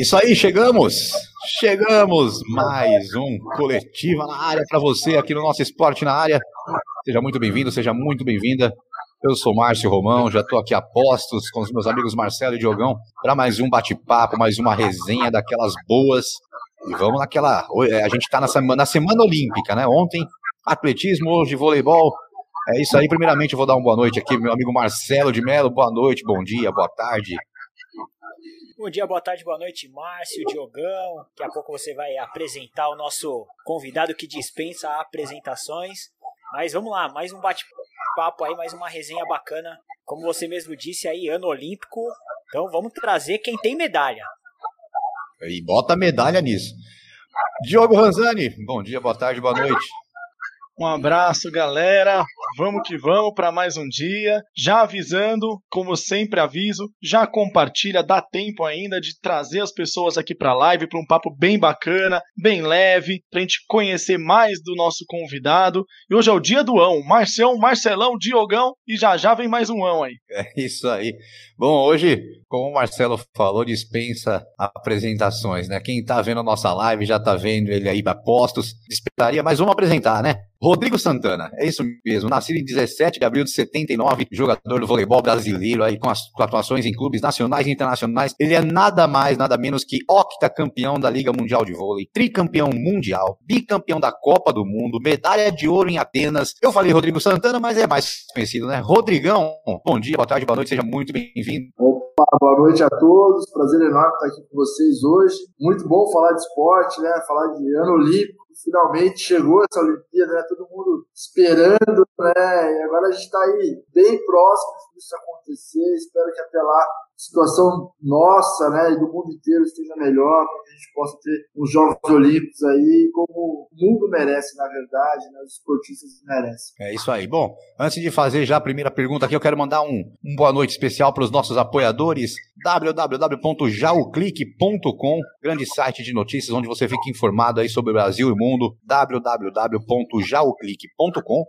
É isso aí, chegamos! Chegamos! Mais um Coletiva na área para você aqui no nosso Esporte na Área. Seja muito bem-vindo, seja muito bem-vinda. Eu sou Márcio Romão, já estou aqui a postos com os meus amigos Marcelo e Diogão para mais um bate-papo, mais uma resenha daquelas boas. E vamos naquela. A gente está na semana, na semana Olímpica, né? Ontem, atletismo, hoje, voleibol. É isso aí. Primeiramente, eu vou dar uma boa noite aqui, meu amigo Marcelo de Mello. Boa noite, bom dia, boa tarde. Bom dia, boa tarde, boa noite, Márcio, Diogão. Daqui a pouco você vai apresentar o nosso convidado que dispensa apresentações. Mas vamos lá, mais um bate-papo aí, mais uma resenha bacana. Como você mesmo disse aí, ano olímpico. Então vamos trazer quem tem medalha. E bota medalha nisso. Diogo Ranzani, bom dia, boa tarde, boa noite. Um abraço, galera. Vamos que vamos para mais um dia. Já avisando, como sempre aviso, já compartilha, dá tempo ainda de trazer as pessoas aqui para a live para um papo bem bacana, bem leve, para a gente conhecer mais do nosso convidado. E hoje é o dia do ão, Marcião, Marcelão, Diogão e já já vem mais um ão aí. É isso aí. Bom, hoje, como o Marcelo falou, dispensa apresentações, né? Quem tá vendo a nossa live já tá vendo ele aí para postos, dispensaria, mas vamos apresentar, né? Rodrigo Santana, é isso mesmo, nascido em 17 de abril de 79, jogador do voleibol brasileiro, aí com, as, atuações em clubes nacionais e internacionais. Ele é nada mais, nada menos que octacampeão da Liga Mundial de Vôlei, tricampeão mundial, bicampeão da Copa do Mundo, medalha de ouro em Atenas. Eu falei Rodrigo Santana, mas é mais conhecido, né? Rodrigão, bom dia, boa tarde, boa noite, seja muito bem-vindo. Opa, boa noite a todos, prazer enorme estar aqui com vocês hoje. Muito bom falar de esporte, né? Falar de ano olímpico finalmente chegou essa Olimpíada, né? Todo mundo esperando, né? E agora a gente está aí bem próximo disso acontecer. Espero que até lá situação nossa, né, e do mundo inteiro esteja melhor, para que a gente possa ter os Jogos Olímpicos aí como o mundo merece, na verdade, né, os esportistas merecem. É isso aí. Bom, antes de fazer já a primeira pergunta aqui, eu quero mandar um, um boa noite especial para os nossos apoiadores, www.jauclique.com, grande site de notícias onde você fica informado aí sobre o Brasil e o mundo, www.jauclique.com.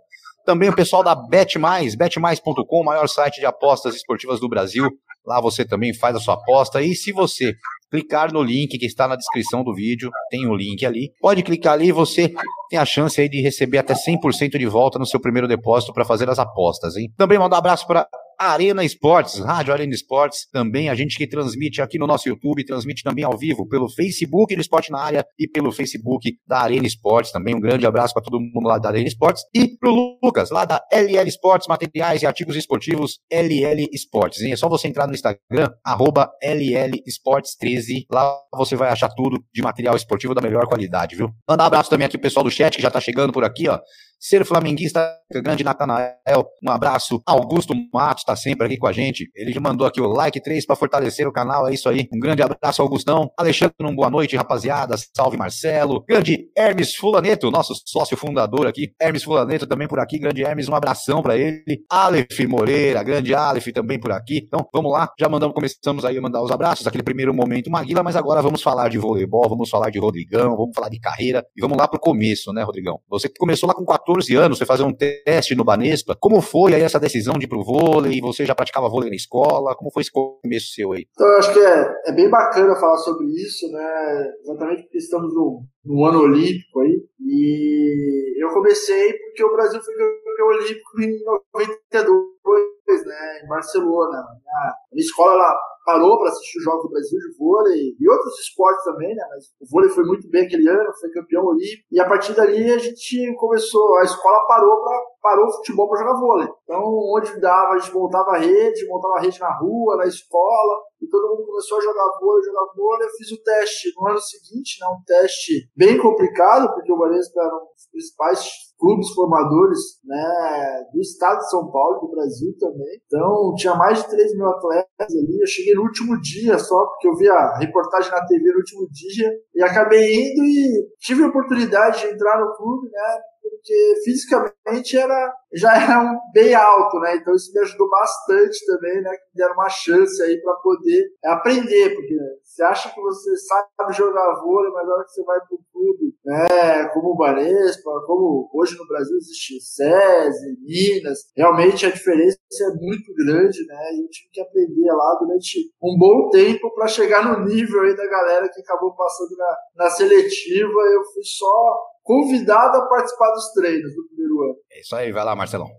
Também o pessoal da BetMais, betmais.com, maior site de apostas esportivas do Brasil. Lá você também faz a sua aposta. E se você clicar no link que está na descrição do vídeo, tem o um link ali. Pode clicar ali e você tem a chance aí de receber até 100% de volta no seu primeiro depósito para fazer as apostas, hein? Também mandar um abraço para Arena Esportes, Rádio Arena Esportes, também a gente que transmite aqui no nosso YouTube, transmite também ao vivo pelo Facebook do Esporte na Área e pelo Facebook da Arena Esportes. Também um grande abraço para todo mundo lá da Arena Esportes e pro Lucas, lá da LL Esportes, materiais e artigos esportivos LL Esportes. É só você entrar no Instagram, arroba LL Esportes 13, lá você vai achar tudo de material esportivo da melhor qualidade, viu? Mandar um abraço também aqui pro pessoal do chat que já tá chegando por aqui, ó. Ser flamenguista, grande Natanael, um abraço. Augusto Matos está sempre aqui com a gente. Ele já mandou aqui o like 3 para fortalecer o canal, é isso aí. Um grande abraço, Augustão. Alexandre, um boa noite, rapaziada. Salve, Marcelo. Grande Hermes Fulaneto, nosso sócio fundador aqui. Hermes Fulaneto também por aqui. Grande Hermes, um abração para ele. Aleph Moreira, grande Aleph também por aqui. Então, vamos lá. Já mandamos, começamos aí a mandar os abraços. Aquele primeiro momento, Maguila, mas agora vamos falar de voleibol, vamos falar de Rodrigão, vamos falar de carreira. E vamos lá pro começo, né, Rodrigão? Você que começou lá com 14 14 anos, você fazer um teste no Banespa. Como foi aí essa decisão de ir pro vôlei? Você já praticava vôlei na escola? Como foi esse começo seu aí? Então, eu acho que é, é bem bacana falar sobre isso, né? Exatamente porque estamos no, no ano olímpico aí. E eu comecei porque o Brasil foi campeão olímpico em 92, né? Em Barcelona. A minha escola, ela parou para assistir os Jogos do Brasil de vôlei e outros esportes também, né? Mas o vôlei foi muito bem aquele ano, foi campeão olímpico. E a partir dali a gente começou, a escola parou para parou o futebol para jogar vôlei. Então, onde dava, a gente montava rede, montava rede na rua, na escola, e todo mundo começou a jogar vôlei, jogar vôlei. Eu fiz o teste no ano seguinte, né, um teste bem complicado, porque o Banespa era um dos principais clubes formadores né, do estado de São Paulo, do Brasil também. Então, tinha mais de 3 mil atletas ali. Eu cheguei no último dia só, porque eu vi a reportagem na TV no último dia, e acabei indo e tive a oportunidade de entrar no clube, né? Porque fisicamente era, já era um bem alto, né? Então isso me ajudou bastante também, né? Que deram uma chance aí para poder aprender, porque você acha que você sabe jogar vôlei, mas na hora que você vai para o clube, né? Como o Banespa, como hoje no Brasil existe SESI, Minas, realmente a diferença é muito grande, né? E eu tive que aprender lá durante um bom tempo para chegar no nível aí da galera que acabou passando na, na seletiva. Eu fui só convidado a participar dos treinos do primeiro ano. É isso aí, vai lá, Marcelão.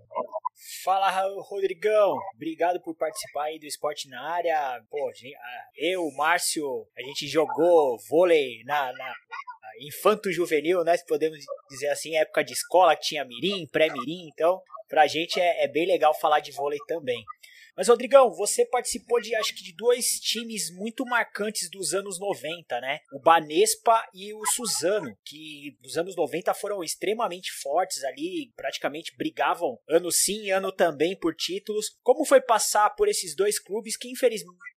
Fala, Rodrigão. Obrigado por participar aí do Esporte na Área. Pô, eu, Márcio, a gente jogou vôlei na, na infanto-juvenil, né? Se podemos dizer assim, época de escola, que tinha mirim, pré-mirim. Então, pra gente é, é bem legal falar de vôlei também. Mas, Rodrigão, você participou de acho que de dois times muito marcantes dos anos 90, né? O Banespa e o Suzano, que nos anos 90 foram extremamente fortes ali, praticamente brigavam ano sim, ano também por títulos. Como foi passar por esses dois clubes que infelizmente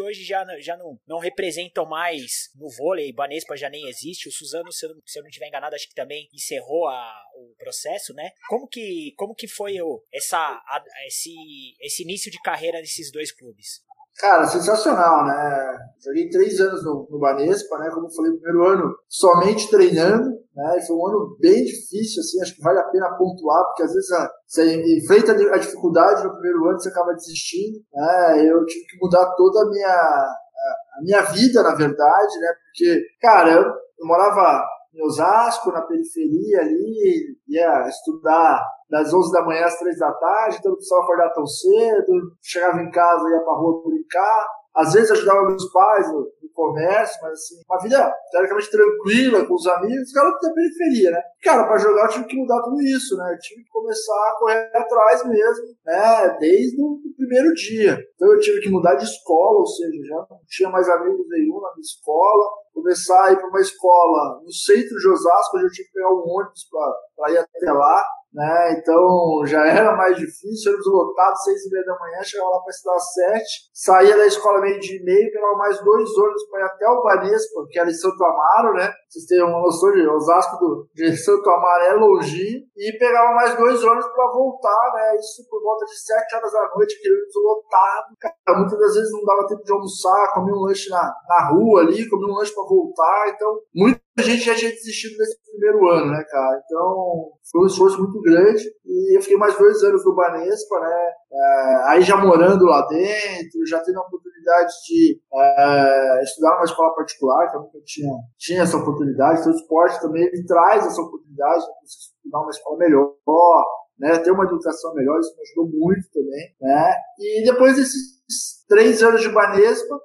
hoje já, já não, não representam mais no vôlei, Banespa já nem existe, o Suzano, se eu, não, se eu não estiver enganado, acho que também encerrou a, o processo, né? Como que, como que foi o, essa, a, esse, esse início de carreira nesses dois clubes? Cara, sensacional, né? Joguei três anos no, no Banespa, né? Como eu falei, primeiro ano somente treinando, né? E foi um ano bem difícil, assim, acho que vale a pena pontuar, porque às vezes a, você enfrenta a dificuldade no primeiro ano, você acaba desistindo, né? Eu tive que mudar toda a minha, a, a minha vida, na verdade, né? Porque, cara, eu, eu morava em Osasco, na periferia ali, ia estudar das 11 da manhã às 3 da tarde, então não precisava acordar tão cedo, chegava em casa, ia pra rua brincar, às vezes ajudava meus pais no, no comércio, mas assim, uma vida teoricamente tranquila com os amigos, cara da periferia, né? Cara, para jogar eu tive que mudar tudo isso, né? Eu tive que começar a correr atrás mesmo, né? Desde o primeiro dia. Então eu tive que mudar de escola, ou seja, já não tinha mais amigos nenhum na minha escola, começar a ir para uma escola no centro de Osasco, onde eu tinha que pegar um ônibus para ir até lá né? Então já era mais difícil, ônibus lotado, seis e meia da manhã, chegava lá para estudar às sete, saía da escola meio dia e meio, pegava mais dois ônibus para ir até o Banespa, que era em Santo Amaro, né? Vocês têm uma noção de Osasco do, de Santo Amaro é longinho, e pegava mais dois ônibus para voltar, né? Isso por volta de sete horas da noite, aquele ônibus lotado. Cara, muitas das vezes não dava tempo de almoçar, comia um lanche na, na rua ali, comia um lanche voltar, então muita gente já tinha desistido nesse primeiro ano, né, cara? Então foi um esforço muito grande e eu fiquei mais dois anos no Banespa, né? É, aí já morando lá dentro, já tendo a oportunidade de é, estudar numa escola particular, que eu nunca tinha, tinha essa oportunidade. Então o esporte também ele traz essa oportunidade de você estudar numa escola melhor, né? Ter uma educação melhor, isso me ajudou muito também, né? E depois desses três anos de Banespa,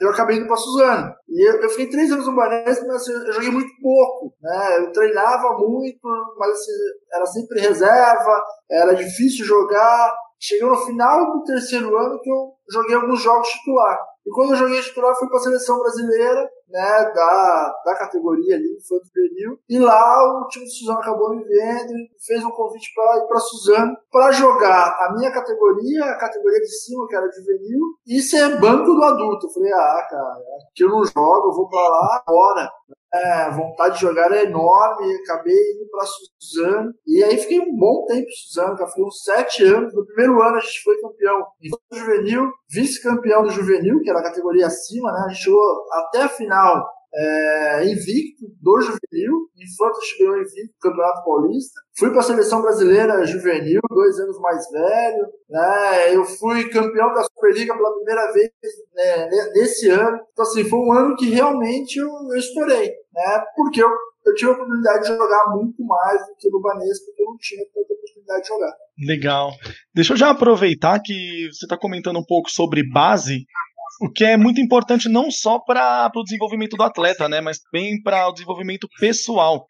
eu acabei indo para Suzano. E eu, eu, fiquei três anos no Banespa, mas assim, eu joguei muito pouco. Né? Eu treinava muito, mas assim, era sempre reserva, era difícil jogar. Chegou no final do terceiro ano que eu joguei alguns jogos titular. E quando eu joguei titular, fui para a seleção brasileira, né, da, da categoria ali, do Juvenil. E lá o time de Suzano acabou me vendo e fez um convite para ir para Suzano para jogar a minha categoria, a categoria de cima, que era Juvenil, e ser banco do adulto. Eu falei, ah, cara, aqui eu não jogo, eu vou para lá agora é, vontade de jogar era enorme, acabei indo para Suzano, e aí fiquei um bom tempo em Suzano, fiquei uns sete anos. No primeiro ano a gente foi campeão do juvenil, vice-campeão do juvenil, que era a categoria acima, né? A gente chegou até a final é, invicto do juvenil, Infantos ganhou invicto Campeonato Paulista. Fui para a seleção brasileira juvenil, dois anos mais velho. Né? Eu fui campeão da Superliga pela primeira vez né, nesse ano. Então, assim, foi um ano que realmente eu, eu estourei, né? porque eu eu tive a oportunidade de jogar muito mais do que no Banespa, porque eu não tinha tanta oportunidade de jogar. Legal. Deixa eu já aproveitar que você está comentando um pouco sobre base, o que é muito importante não só para o desenvolvimento do atleta, né, mas também para o desenvolvimento pessoal.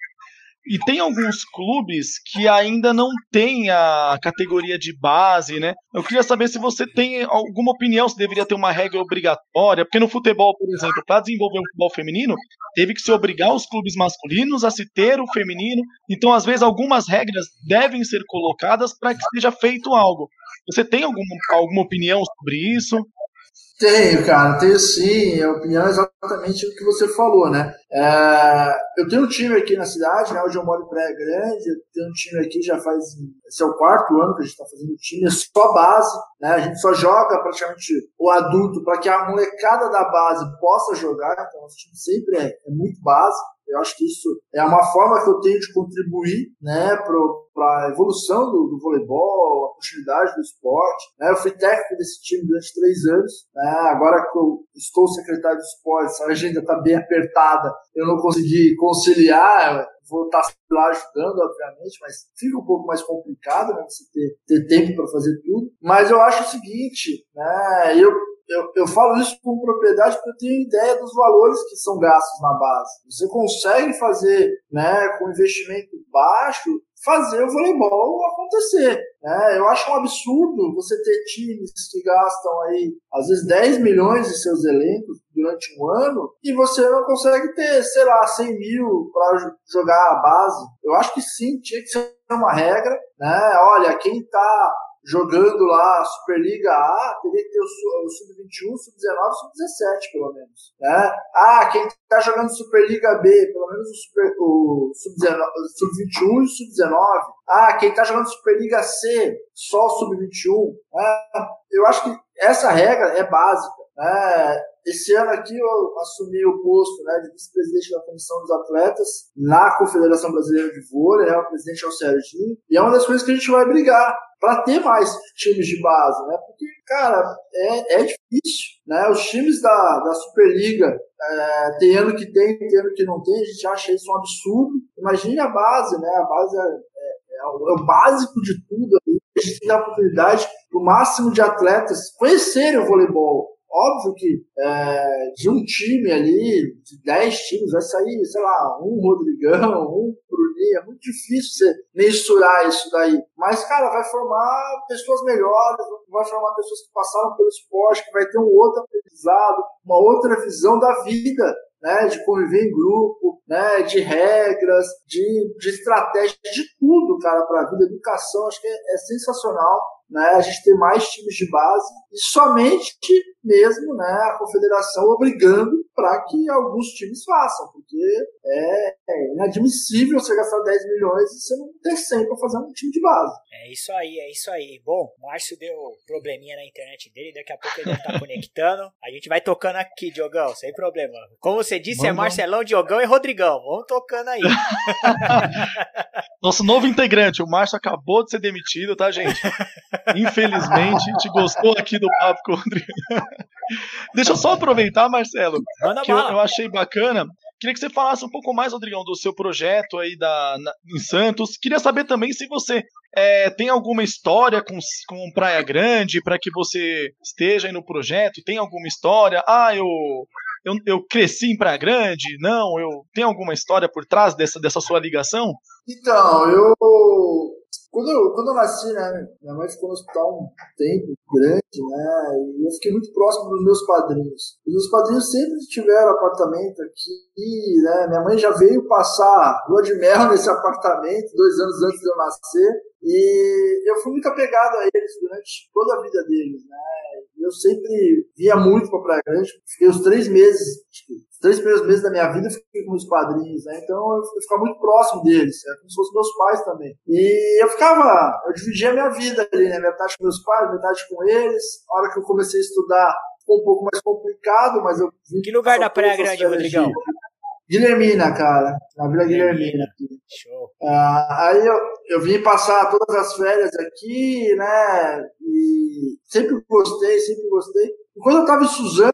E tem alguns clubes que ainda não têm a categoria de base, né? Eu queria saber se você tem alguma opinião se deveria ter uma regra obrigatória, porque no futebol, por exemplo, para desenvolver o futebol feminino, teve que se obrigar os clubes masculinos a se ter o feminino. Então, às vezes, algumas regras devem ser colocadas para que seja feito algo. Você tem alguma, alguma opinião sobre isso? Tenho, cara, tenho sim. A opinião é exatamente o que você falou, né? É, eu tenho um time aqui na cidade, né? Hoje eu moro em Praia Grande, eu tenho um time aqui já faz. Esse é o quarto ano que a gente está fazendo time, é só base, né? A gente só joga praticamente o adulto para que a molecada da base possa jogar, então nosso time sempre é, é muito base. Eu acho que isso é uma forma que eu tenho de contribuir né, para a evolução do, do, voleibol, a continuidade do esporte. Né? Eu fui técnico desse time durante três anos. Né? Agora que eu estou secretário de esportes, a agenda está bem apertada, eu não consegui conciliar. Vou estar lá ajudando, obviamente, mas fica um pouco mais complicado né, você ter, ter tempo para fazer tudo. Mas eu acho o seguinte, né, eu eu, eu falo isso com propriedade porque eu tenho ideia dos valores que são gastos na base. Você consegue fazer, né, com investimento baixo, fazer o voleibol acontecer. Né? Eu acho um absurdo você ter times que gastam aí, às vezes, 10 milhões em seus elencos durante um ano e você não consegue ter, sei lá, 100 mil para jogar a base. Eu acho que sim, tinha que ser uma regra. Né? Olha, quem está jogando lá a Superliga A, teria que ter o, Sub-21, Sub-19, Sub-17, pelo menos. Né? Ah, quem está jogando Superliga B, pelo menos o, Super, o Sub-21 e o Sub-19. Ah, quem está jogando Superliga C, só o Sub-21. Né? Eu acho que essa regra é básica. Né? Esse ano aqui eu assumi o posto né, de vice-presidente da Comissão dos Atletas na Confederação Brasileira de Vôlei, né, o presidente é o Serginho, e é uma das coisas que a gente vai brigar para ter mais times de base, né? Porque, cara, é, é difícil, né? Os times da, da Superliga, é, tem ano que tem, tem ano que não tem, a gente acha isso um absurdo. Imagine a base, né? A base é, é, é, o, é básico de tudo. A gente tem a oportunidade do máximo de atletas conhecerem o voleibol. Óbvio que é, de um time ali, de 10 times, vai sair, sei lá, um Rodrigão, um Bruninho. É muito difícil você mensurar isso daí. Mas, cara, vai formar pessoas melhores, vai formar pessoas que passaram pelo esporte, que vai ter um outro aprendizado, uma outra visão da vida. Né, de conviver em grupo, né, de regras, de, de estratégia, de tudo, cara, para a vida. Educação, acho que é, é sensacional né, a gente ter mais times de base somente mesmo né, a confederação obrigando para que alguns times façam, porque é, é, inadmissível você gastar 10 milhões e você não ter 100 para fazer um time de base. É isso aí, é isso aí. Bom, o Márcio deu probleminha na internet dele, daqui a pouco ele deve estar tá conectando. A gente vai tocando aqui, Diogão, sem problema. Como você disse, é Vamos. é Marcelão, Diogão e Rodrigão. Vamos tocando aí. Nosso novo integrante, o Márcio acabou de ser demitido, tá, gente? Infelizmente, te gostou aqui do papo com o Rodrigo. Deixa eu só aproveitar, Marcelo, que eu, eu, achei bacana. Queria que você falasse um pouco mais, Rodrigão, do seu projeto aí da, na, em Santos. Queria saber também se você é, tem alguma história com, com Praia Grande para que você esteja aí no projeto. Tem alguma história? Ah, eu, eu, eu cresci em Praia Grande? Não, eu tem alguma história por trás dessa, dessa sua ligação? Então, eu quando eu, quando eu nasci, né, minha mãe ficou no hospital um tempo grande, né, e eu fiquei muito próximo dos meus padrinhos. Os meus padrinhos sempre tiveram apartamento aqui, né, minha mãe já veio passar lua de mel nesse apartamento dois anos antes de eu nascer, e eu fui muito apegado a eles durante toda a vida deles, né, eu sempre via muito para Praia Grande, fiquei os três meses, os três primeiros meses da minha vida eu fiquei com os padrinhos, né? Então eu, eu ficava muito próximo deles, é como se fossem meus pais também. E eu ficava, eu dividia a minha vida ali, né? Metade com meus pais, metade com eles. A hora que eu comecei a estudar, ficou um pouco mais complicado, mas eu vim Que lugar da Praia Grande, Rodrigão? Guilhermina, cara. Na Vila Guilhermina. Show. Ah, aí eu, eu vim passar todas as férias aqui, né? Sempre gostei, sempre gostei. E quando eu tava em Suzano,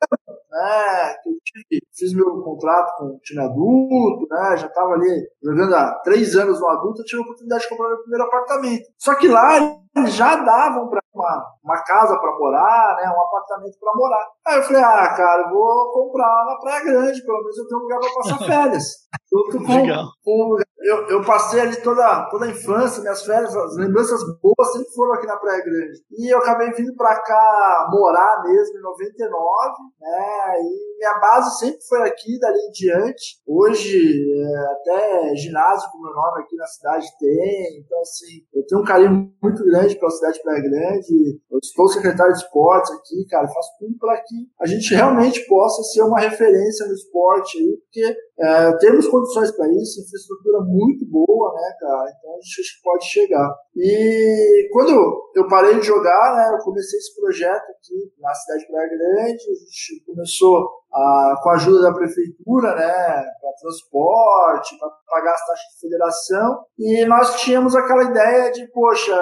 né? Eu fiz meu contrato com o time adulto, né? Já estava ali jogando há três anos no adulto, eu tive a oportunidade de comprar meu primeiro apartamento. Só que lá já davam para uma, uma casa para morar, né? Um apartamento para morar. Aí eu falei, ah, cara, eu vou comprar lá na Praia Grande, pelo menos eu tenho um lugar para passar férias. Junto com, Legal. com eu, eu passei ali toda, toda a infância, minhas férias, as lembranças boas sempre foram aqui na Praia Grande. E eu acabei vindo pra cá morar mesmo em 99, né? E minha base sempre foi aqui, dali em diante. Hoje, é, até ginásio com meu nome aqui na cidade tem. Então, assim, eu tenho um carinho muito grande pela cidade de Praia Grande. Eu estou secretário de esportes aqui, cara, faço tudo para que a gente realmente possa ser uma referência no esporte aí, porque é, temos condições para isso, infraestrutura muito boa, né, cara? Então a gente pode chegar. E quando eu parei de jogar, né, eu comecei esse projeto aqui na cidade de Praia Grande, a gente começou a, com a ajuda da prefeitura, né, para transporte, para pagar as taxas de federação, e nós tínhamos aquela ideia de, poxa,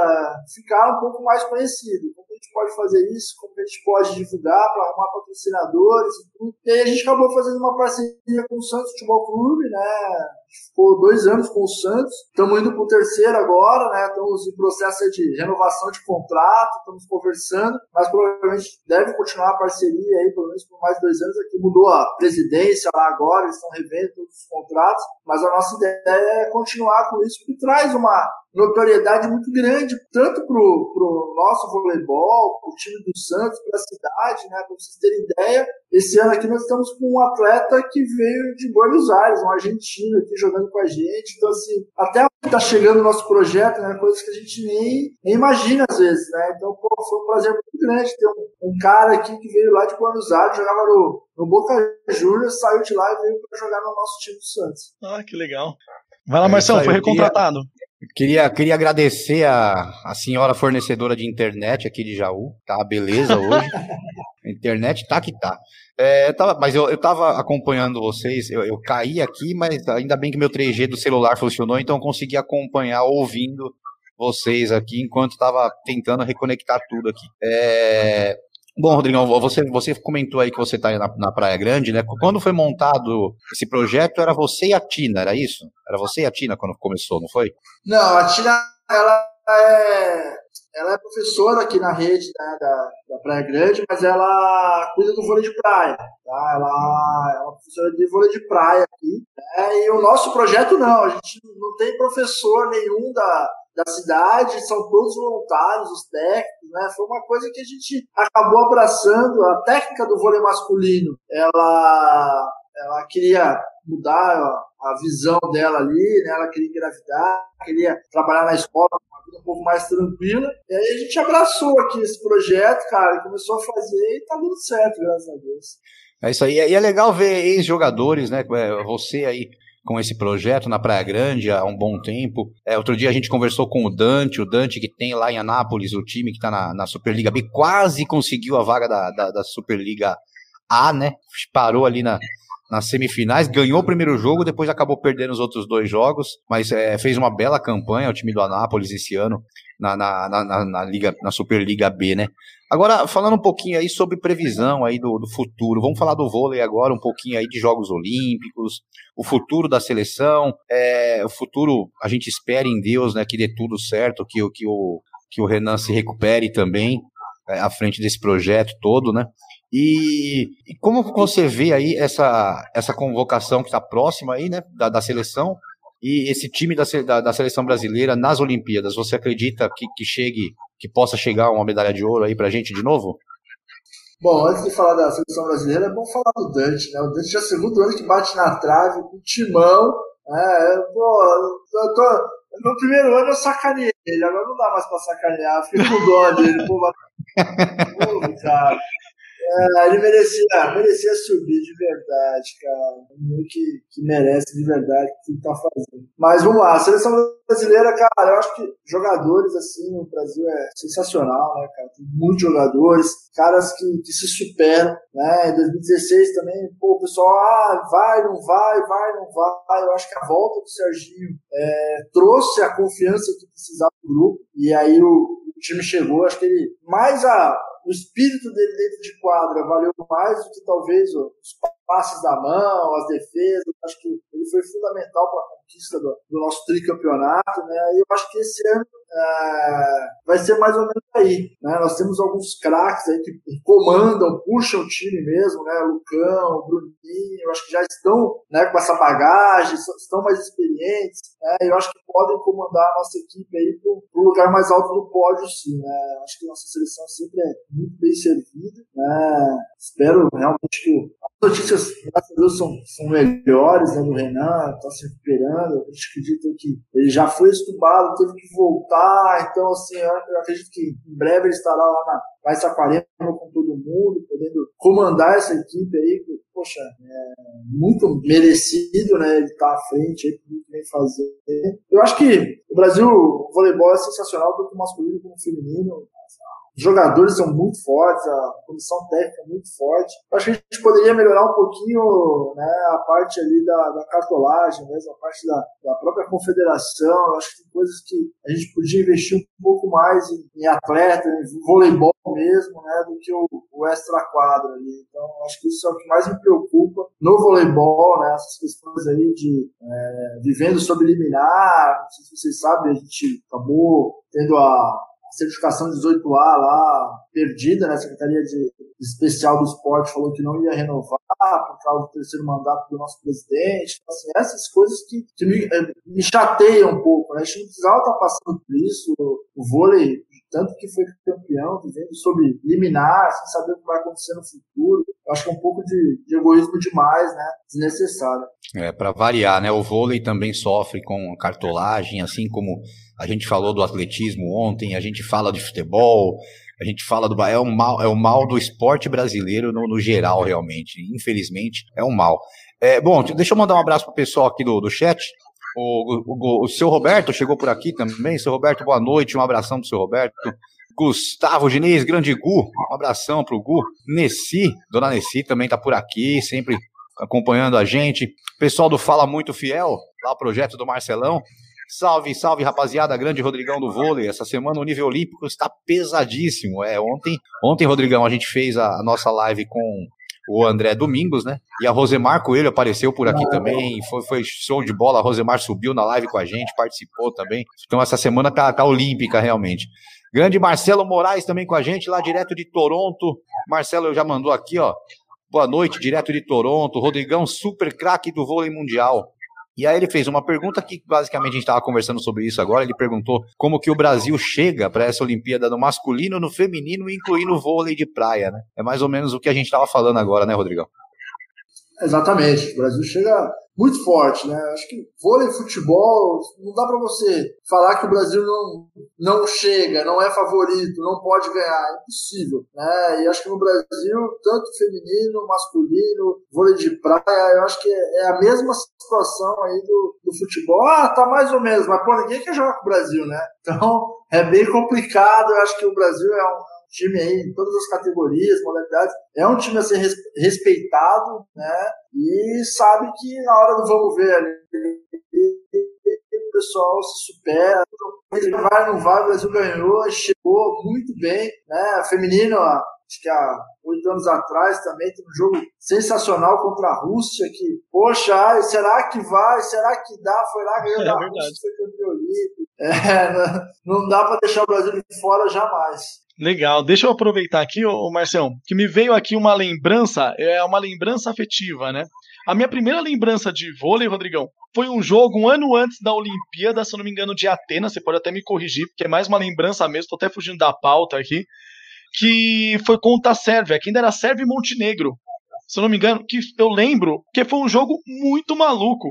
ficar um pouco mais conhecido. Como a gente pode fazer isso? Como a gente pode divulgar para arrumar patrocinadores e tudo? E aí a gente acabou fazendo uma parceria com o Santos Futebol Clube, né? Ficou dois anos com o Santos, estamos indo para o terceiro agora, né? Estamos em processo de renovação de contrato, estamos conversando, mas provavelmente deve continuar a parceria aí, pelo menos por mais dois anos. Aqui mudou a presidência lá agora, eles estão revendo todos os contratos, mas a nossa ideia é continuar com isso, porque traz uma notoriedade muito grande, tanto para o nosso voleibol, para o time do Santos, para a cidade, né? Para vocês terem ideia, esse ano aqui nós estamos com um atleta que veio de Buenos Aires, um argentino aqui jogando com a gente. Então, assim, até está chegando o nosso projeto, né? Coisas que a gente nem, nem imagina às vezes, né? Então, pô, foi um prazer muito grande ter um, um cara aqui que veio lá de Buenos Aires, jogava no, no Boca Juniors, saiu de lá e veio para jogar no nosso time do Santos. Ah, que legal. Vai lá, é Marcelo, foi recontratado. Queria, queria agradecer a, a senhora fornecedora de internet aqui de Jaú. Tá beleza hoje. a internet tá que tá. É, tava, mas eu, eu tava acompanhando vocês, eu, eu caí aqui, mas ainda bem que meu 3G do celular funcionou, então eu consegui acompanhar ouvindo vocês aqui enquanto estava tentando reconectar tudo aqui. É, Bom, Rodrigão, você, você comentou aí que você está na, na Praia Grande, né? Quando foi montado esse projeto, era você e a Tina, era isso? Era você e a Tina quando começou, não foi? Não, a Tina, ela é, ela é professora aqui na rede né, da, da Praia Grande, mas ela cuida do vôlei de praia. Tá? Ela é uma professora de vôlei de praia aqui. Né? E o nosso projeto não, a gente não tem professor nenhum da, da cidade, são todos voluntários, os técnicos, né? Foi uma coisa que a gente acabou abraçando. A técnica do vôlei masculino, ela, ela queria mudar a visão dela ali, né? Ela queria engravidar, queria trabalhar na escola, um pouco mais tranquila. E aí a gente abraçou aqui esse projeto, cara, começou a fazer e tá dando certo, graças a Deus. É isso aí. E é legal ver ex-jogadores, né? É, você aí com esse projeto na Praia Grande há um bom tempo. É, outro dia a gente conversou com o Dante, o Dante que tem lá em Anápolis o time que está na, na, Superliga B, quase conseguiu a vaga da, da, da Superliga A, né? Parou ali na, nas semifinais, ganhou o primeiro jogo, depois acabou perdendo os outros dois jogos, mas é, fez uma bela campanha o time do Anápolis esse ano na, na, na, na, Liga, na Superliga B, né? Agora, falando um pouquinho aí sobre previsão aí do, do futuro, vamos falar do vôlei agora, um pouquinho aí de Jogos Olímpicos, o futuro da seleção, é, o futuro, a gente espera em Deus, né, que dê tudo certo, que, que, o, que o Renan se recupere também, é, à frente desse projeto todo, né? E, e, como você vê aí essa, essa convocação que está próxima aí, né, da, da seleção e esse time da, da, da, seleção brasileira nas Olimpíadas? Você acredita que, que chegue, que possa chegar uma medalha de ouro aí para a gente de novo? Bom, antes de falar da seleção brasileira, é bom falar do Dante, né? O Dante já é o segundo ano que bate na trave, com timão. É, pô, eu tô, no primeiro ano eu sacaneei ele, agora não dá mais pra sacanear, fiquei com dó dele, pô, pô cara. É, ele merecia, merecia subir de verdade, cara. Um que, que merece de verdade o que tá fazendo. Mas vamos lá, a seleção brasileira, cara, eu acho que jogadores assim no Brasil é sensacional, né, cara? Tem muitos jogadores, caras que, que se superam, né? Em 2016 também, pô, o pessoal, ah, vai, não vai, vai, não vai. Eu acho que a volta do Serginho é, trouxe a confiança que precisava do grupo, e aí o, o time chegou, acho que ele mais a o espírito dele dentro de quadra valeu mais do que talvez os passes da mão, as defesas. Acho que ele foi fundamental para a conquista do, do, nosso tricampeonato, né? E eu acho que esse ano é, vai ser mais ou menos aí, né? Nós temos alguns craques aí que comandam, puxam o time mesmo, né? Lucão, Bruninho, eu acho que já estão, né, com essa bagagem, estão mais experientes, né? Eu acho que podem comandar a nossa equipe aí para o lugar mais alto do pódio, sim, né? Acho que nossa seleção sempre é muito bem servida, né? Espero realmente que as notícias, graças a Deus, são, são melhores, né? Do Renan, está se recuperando, eu acredito que ele já foi estubado, teve que voltar, então, assim, eu acredito que em breve ele estará lá na mais Saquarema com todo mundo, podendo comandar essa equipe aí, que, poxa, é muito merecido, né, ele estar tá à frente aí, tudo vem fazer. Eu acho que o Brasil, o voleibol é sensacional, tanto masculino como feminino, os jogadores são muito fortes, a comissão técnica é muito forte. Acho que a gente poderia melhorar um pouquinho né, a parte ali da, da cartolagem, mesmo, a parte da, da própria confederação. Acho que tem coisas que a gente podia investir um pouco mais em, em atleta, em voleibol mesmo, né, do que o, o extra-quadro ali. Então, acho que isso é o que mais me preocupa no voleibol, né, essas questões aí de é, vivendo sob liminar. Não sei se vocês sabem, a gente acabou tendo a certificação 18A lá, perdida, né? A Secretaria de Especial do Esporte falou que não ia renovar por causa do terceiro mandato do nosso presidente. Então, assim, essas coisas que, que me, eh, me, chateiam um pouco, né? A gente não precisava estar passando por isso. O vôlei, tanto que foi campeão, vivendo sobre liminar, sem saber o que vai acontecer no futuro. Eu acho que é um pouco de, de egoísmo demais, né? Desnecessário. É, para variar, né? O vôlei também sofre com cartolagem, assim como a gente falou do atletismo ontem, a gente fala de futebol, a gente fala do. É o mal, é o mal do esporte brasileiro no, no geral, realmente. Infelizmente, é um mal. É, bom, deixa eu mandar um abraço pro pessoal aqui do, do chat. O, o, o seu Roberto chegou por aqui também. Seu Roberto, boa noite. Um abração pro seu Roberto. Gustavo Diniz, grande Gu, um abração pro Gu. Nessi, dona Nessi também tá por aqui, sempre acompanhando a gente. Pessoal do Fala Muito Fiel, lá o projeto do Marcelão. Salve, salve, rapaziada, grande Rodrigão do vôlei. Essa semana o nível olímpico está pesadíssimo. É, ontem, ontem Rodrigão, a gente fez a, nossa live com o André Domingos, né? E a Rosemar Coelho apareceu por aqui também. Foi, foi show de bola. A Rosemar subiu na live com a gente, participou também. Então essa semana tá, tá olímpica realmente. Grande Marcelo Moraes também com a gente, lá direto de Toronto. Marcelo já mandou aqui, ó. Boa noite, direto de Toronto. Rodrigão, super craque do vôlei mundial. E aí ele fez uma pergunta que basicamente a gente estava conversando sobre isso agora. Ele perguntou como que o Brasil chega para essa Olimpíada no masculino, no feminino, incluindo o vôlei de praia, né? É mais ou menos o que a gente estava falando agora, né, Rodrigão? Exatamente. O Brasil chega muito forte, né? Acho que vôlei, futebol, não dá para você falar que o Brasil não, não chega, não é favorito, não pode ganhar, é impossível, né? E acho que no Brasil, tanto feminino, masculino, vôlei de praia, eu acho que é, é a mesma situação aí do, do futebol. Ah, tá mais ou menos, mas pô, ninguém quer jogar com o Brasil, né? Então, é bem complicado, eu acho que o Brasil é um time aí em todas as categorias, modalidades. É um time a ser respeitado, né? E sabe que na hora do vamos ver ali, o pessoal se supera. Vai, não vai, o Brasil ganhou, chegou muito bem, né? Feminino, acho que há oito anos atrás também, teve um jogo sensacional contra a Rússia, que, poxa, será que vai? Será que dá? Foi lá, ganhou é, da verdade. Rússia, foi campeão olímpico. É, não dá para deixar o Brasil de fora jamais. Legal. Deixa eu aproveitar aqui, ô Marcelo, que me veio aqui uma lembrança, é uma lembrança afetiva, né? A minha primeira lembrança de vôlei, Rodrigão, foi um jogo um ano antes da Olimpíada, se não me engano, de Atenas. Você pode até me corrigir, porque é mais uma lembrança mesmo, tô até fugindo da pauta aqui. Que foi contra a Sérvia, que ainda era Sérvia e Montenegro. Se não me engano, que eu lembro que foi um jogo muito maluco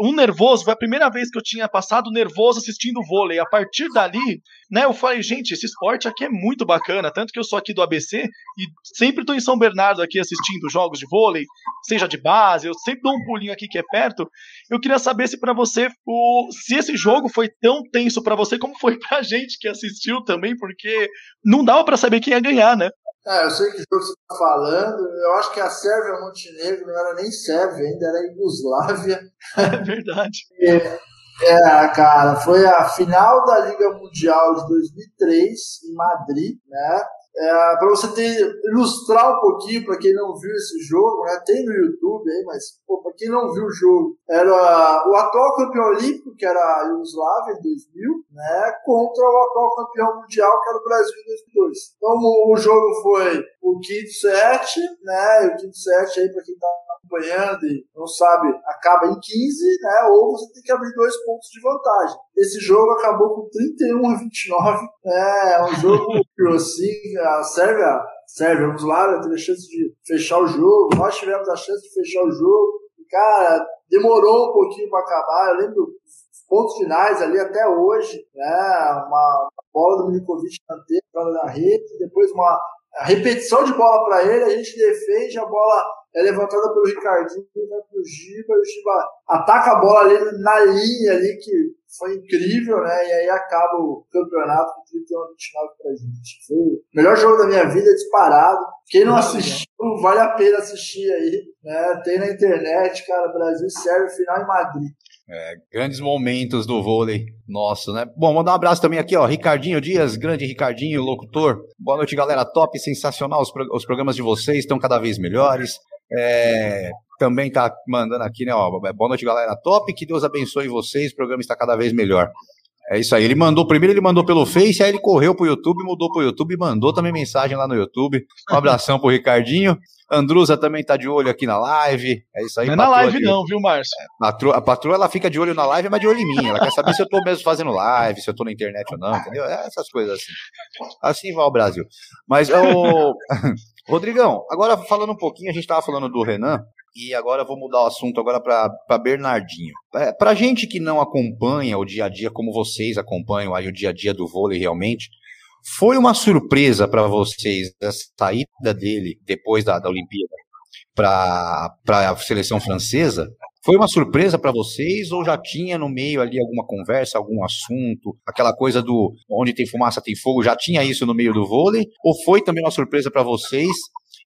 um nervoso, foi a primeira vez que eu tinha passado nervoso assistindo vôlei. A partir dali, né, eu falei, gente, esse esporte aqui é muito bacana, tanto que eu sou aqui do ABC e sempre estou em São Bernardo aqui assistindo jogos de vôlei, seja de base, eu sempre dou um pulinho aqui que é perto. Eu queria saber se para você, o, se esse jogo foi tão tenso para você como foi pra gente que assistiu também, porque não dava para saber quem ia ganhar, né? É, eu sei que jogo você está falando. Eu acho que a Sérvia Montenegro não era nem Sérvia ainda, era Iugoslávia. É verdade. É, é, cara, foi a final da Liga Mundial de 2003 em Madrid, né? É, para você ter, ilustrar um pouquinho para quem não viu esse jogo, né? Tem no YouTube aí, mas para quem não viu o jogo, era o atual campeão olímpico, que era a Yugoslávia em 2000, né? Contra o atual campeão mundial, que era o Brasil em 2002. Então o, jogo foi o quinto set, né? O quinto set aí para quem tá acompanhando e não sabe, acaba em 15, né? Ou você tem que abrir dois pontos de vantagem. Esse jogo acabou com 31 a 29, né? É um jogo assim, a Sérvia, Sérvia, vamos lá, teve a chance de fechar o jogo, nós tivemos a chance de fechar o jogo, e, cara, demorou um pouquinho para acabar, eu lembro os pontos finais ali até hoje, né? Uma, bola do Milikovic na rede, depois uma repetição de bola para ele, a gente defende, a bola é levantada pelo Ricardinho, vai pro Giba, e o Giba ataca a bola ali na linha ali, que foi incrível, né? E aí acaba o campeonato com 31 a 29 pra gente. Foi o melhor jogo da minha vida, disparado. Quem não assistiu, vale a pena assistir aí, né? Tem na internet, cara, Brasil serve final em Madrid. É, grandes momentos do vôlei nosso, né? Bom, mandar um abraço também aqui, ó, Ricardinho Dias, grande Ricardinho, locutor. Boa noite, galera, top, sensacional, os, pro, os programas de vocês estão cada vez melhores. É, também tá mandando aqui, né? Ó, boa noite, galera. Top, que Deus abençoe vocês. O programa está cada vez melhor. É isso aí. Ele mandou primeiro, ele mandou pelo Face, aí ele correu pro YouTube, mudou pro YouTube, mandou também mensagem lá no YouTube. Um abração pro Ricardinho. Andrusa também tá de olho aqui na live. É isso aí. Não é na live, aqui. não, viu, Márcio? A patroa, a patroa, ela fica de olho na live, mas de olho em mim. Ela quer saber se eu tô mesmo fazendo live, se eu tô na internet ou não, entendeu? É essas coisas assim. Assim vai o Brasil. Mas, o. Rodrigão, agora falando um pouquinho, a gente estava falando do Renan, e agora vou mudar o assunto agora para Bernardinho. É, para gente que não acompanha o dia a dia como vocês acompanham aí o dia a dia do vôlei realmente, foi uma surpresa para vocês a saída dele depois da, da Olimpíada para a seleção francesa? Foi uma surpresa para vocês ou já tinha no meio ali alguma conversa, algum assunto, aquela coisa do onde tem fumaça tem fogo, já tinha isso no meio do vôlei? Ou foi também uma surpresa para vocês?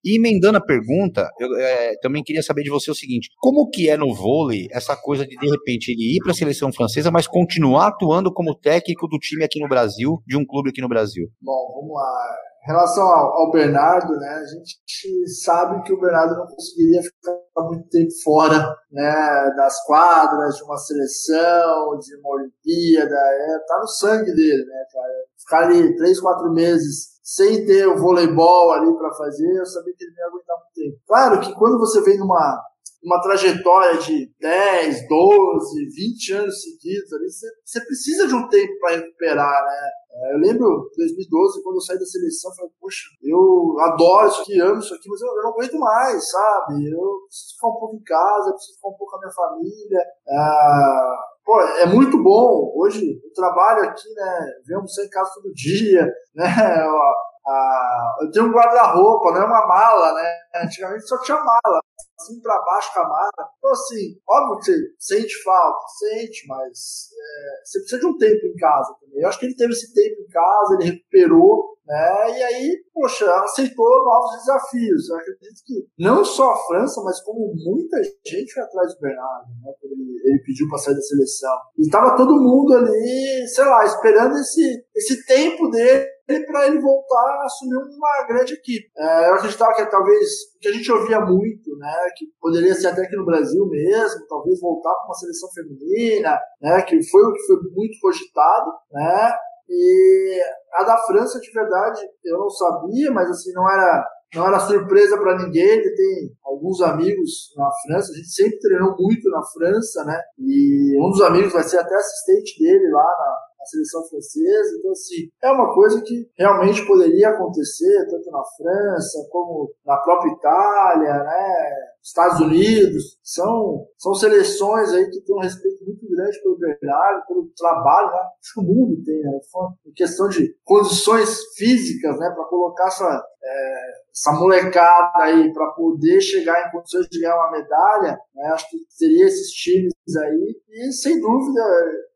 E emendando a pergunta, eu é, também queria saber de você o seguinte: como que é no vôlei essa coisa de de repente ele ir para a seleção francesa, mas continuar atuando como técnico do time aqui no Brasil, de um clube aqui no Brasil? Bom, vamos lá. Em relação ao, Bernardo, né, a gente sabe que o Bernardo não conseguiria ficar muito tempo fora né, das quadras, de uma seleção, de uma Olimpíada. É, tá no sangue dele, né, cara? Ficar ali três, quatro meses sem ter o voleibol ali para fazer, eu sabia que ele ia aguentar muito tempo. Claro que quando você vem numa uma trajetória de 10, 12, 20 anos seguidos ali, você, precisa de um tempo para recuperar, né? É, eu lembro 2012, quando eu saí da seleção, eu falei, poxa, eu adoro isso aqui, amo isso aqui, mas eu, eu não aguento mais, sabe? Eu preciso ficar um pouco em casa, eu preciso ficar um pouco com a minha família. É, pô, é muito bom. Hoje eu trabalho aqui, né? Vemos você em casa todo dia, né? Ah, eu tenho um guarda-roupa, não é uma mala, né? Antigamente só tinha mala, assim para baixo com a mala. Então, assim, óbvio que você sente falta, sente, mas é, você precisa de um tempo em casa também. Eu acho que ele teve esse tempo em casa, ele recuperou, né? E aí, poxa, aceitou novos desafios. Eu acredito que não só a França, mas como muita gente foi atrás do Bernardo, né? Ele, ele pediu para sair da seleção. E tava todo mundo ali, sei lá, esperando esse, esse tempo dele para ele voltar a assumir uma grande equipe. É, eu acreditava que talvez, que a gente ouvia muito, né, que poderia ser até aqui no Brasil mesmo, talvez voltar para uma seleção feminina, né, que foi o que foi muito cogitado, né, e a da França, de verdade, eu não sabia, mas assim, não era, não era surpresa para ninguém. Ele tem alguns amigos na França, a gente sempre treinou muito na França, né? E um dos amigos vai ser até assistente dele lá na, seleção francesa. Então, assim, é uma coisa que realmente poderia acontecer, tanto na França como na própria Itália, né? Estados Unidos. São, são seleções aí que têm um respeito muito grande pelo Bernardo, pelo trabalho, né? Que o mundo tem, né? Em questão de condições físicas, né? Para colocar essa, é, essa molecada aí para poder chegar em condições de ganhar uma medalha, né? Acho que seria esses times aí. E sem dúvida,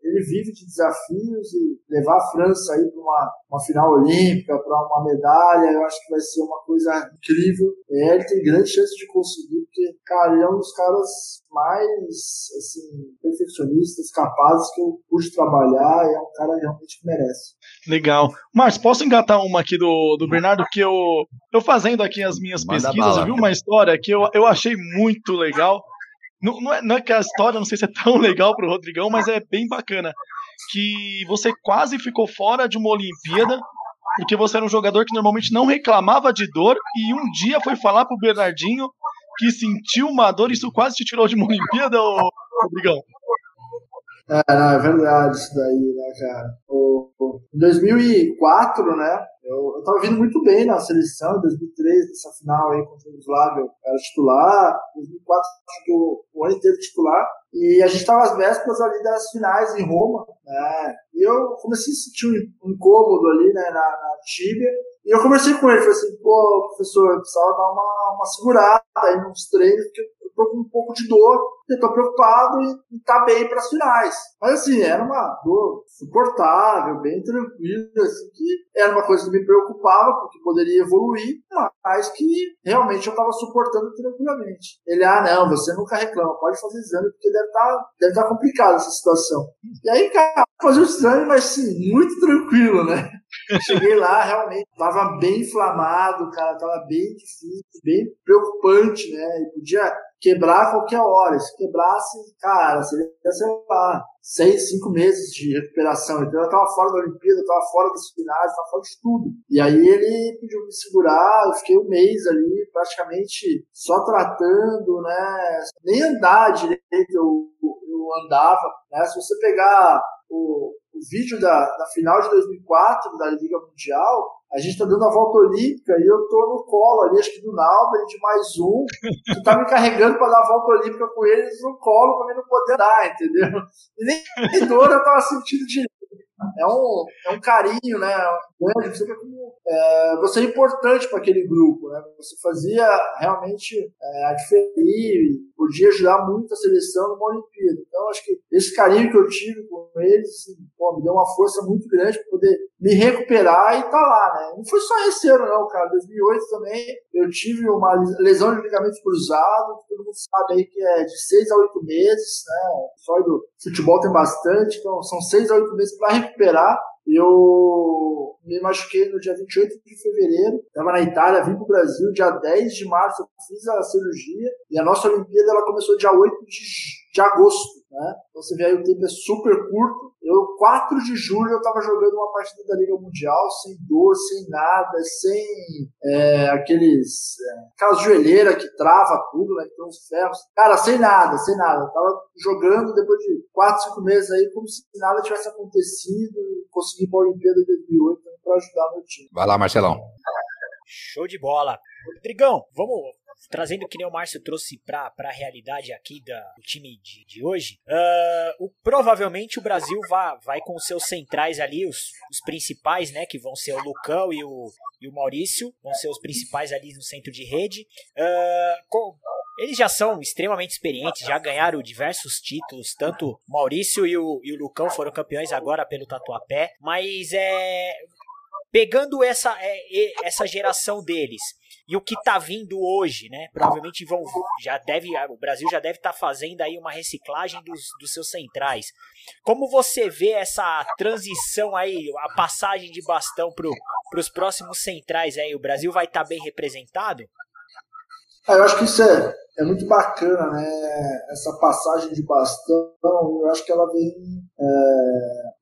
ele vive de desafios e levar a França aí para uma, uma final olímpica, para uma medalha, eu acho que vai ser uma coisa incrível. É, ele tem grande chance de conseguir, porque, cara, ele é um dos caras mais, assim, perfeccionistas, capazes, que eu pude trabalhar e é um cara realmente que merece. Legal. Mas posso engatar uma aqui do, do Bernardo, que eu, eu fazendo aqui as minhas Manda pesquisas, eu vi uma história que eu, eu achei muito legal. Não, não, é, não é que a história, não sei se é tão legal pro Rodrigão, mas é bem bacana. Que você quase ficou fora de uma Olimpíada porque você era um jogador que normalmente não reclamava de dor e um dia foi falar pro Bernardinho que sentiu uma dor e isso quase te tirou de uma Olimpíada, ô, Rodrigão? É, não, é verdade isso daí, né, cara? O, o, em 2004, né, eu, eu tava vindo muito bem na seleção, em 2003, nessa final aí contra o Yugoslávia, eu era titular, em 2004 que o, o ano inteiro titular, e a gente tava às vésperas ali das finais em Roma, né, e eu comecei a sentir um incômodo ali, né, na, na tíbia, e eu conversei com ele, falei assim, pô, professor, eu precisava dar uma, uma segurada aí nos treinos, porque tô com um pouco de dor, eu tô preocupado em estar tá bem para as finais. Mas assim, era uma dor suportável, bem tranquila, assim, que era uma coisa que me preocupava, porque poderia evoluir, mas que realmente eu estava suportando tranquilamente. Ele, ah, não, você nunca reclama, pode fazer exame, porque deve tá, deve tá complicada essa situação. E aí, cara, fazer o exame, mas sim, muito tranquilo, né? Cheguei lá, realmente, tava bem inflamado, cara, tava bem difícil, bem preocupante, né? E podia quebrar a qualquer hora. Se quebrasse, cara, seria, sei lá, seis, cinco meses de recuperação. Então eu tava fora da Olimpíada, eu tava fora das finais, tava fora de tudo. E aí ele pediu me segurar, eu fiquei um mês ali, praticamente só tratando, né? Nem andar direito eu, eu andava, né? Se você pegar o, o vídeo da, da final de 2004 da Liga Mundial, a gente tá dando a volta olímpica e eu tô no colo ali, acho que do Nauber, de mais um, que tá me carregando para dar a volta olímpica com eles no colo para mim não poder dar, entendeu? E nem, dor eu tava sentindo direito é um, é um carinho, né? Grande, você vê como é, você é importante para aquele grupo, né? Você fazia realmente é, a diferir, podia ajudar muito a seleção numa Olimpíada. Então, acho que esse carinho que eu tive com eles assim, pô, me deu uma força muito grande para poder me recuperar e tá lá, né? Não foi só esse ano, não, cara. 2008 também eu tive uma lesão de ligamento cruzado, todo mundo sabe aí que é de seis a oito meses, né? Só do futebol tem bastante, então são seis a oito meses para recuperar. Eu me machuquei no dia 28 de fevereiro, estava na Itália, vim para o Brasil, dia 10 de março eu fiz a cirurgia, e a nossa Olimpíada ela começou dia 8 de, de agosto. Né? Então você vê aí o tempo é super curto. Eu, 4 de julho, eu estava jogando uma partida da Liga Mundial sem dor, sem nada, sem é, aqueles. É, aquelas joelheiras que trava tudo, né? Que tem uns ferros. Cara, sem nada, sem nada. Eu tava jogando depois de 4, 5 meses aí, como se nada tivesse acontecido e consegui ir para a Olimpíada de 2008 para ajudar meu time. Vai lá, Marcelão. Show de bola. Rodrigão, vamos trazendo que nem o Márcio trouxe para a realidade aqui da, do time de, de hoje, uh, o, provavelmente o Brasil vai, vai com seus centrais ali, os, os principais, né, que vão ser o Lucão e o, e o Maurício, vão ser os principais ali no centro de rede. Uh, com, eles já são extremamente experientes, já ganharam diversos títulos, tanto Maurício e o, e o Lucão foram campeões agora pelo Tatuapé, mas é pegando essa, é, essa geração deles e o que está vindo hoje, né? Provavelmente vão já deve o Brasil já deve estar tá fazendo aí uma reciclagem dos, dos seus centrais. Como você vê essa transição aí, a passagem de bastão para os próximos centrais aí? O Brasil vai estar tá bem representado? Ah, eu acho que isso é, é muito bacana, né? Essa passagem de bastão, eu acho que ela vem é,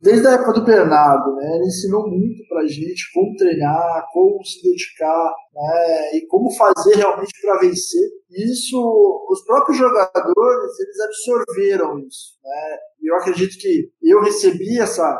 desde a época do Bernardo, né? Ele ensinou muito pra gente como treinar, como se dedicar, né? E como fazer realmente para vencer. Isso, os próprios jogadores, eles absorveram isso, né? E eu acredito que eu recebi essa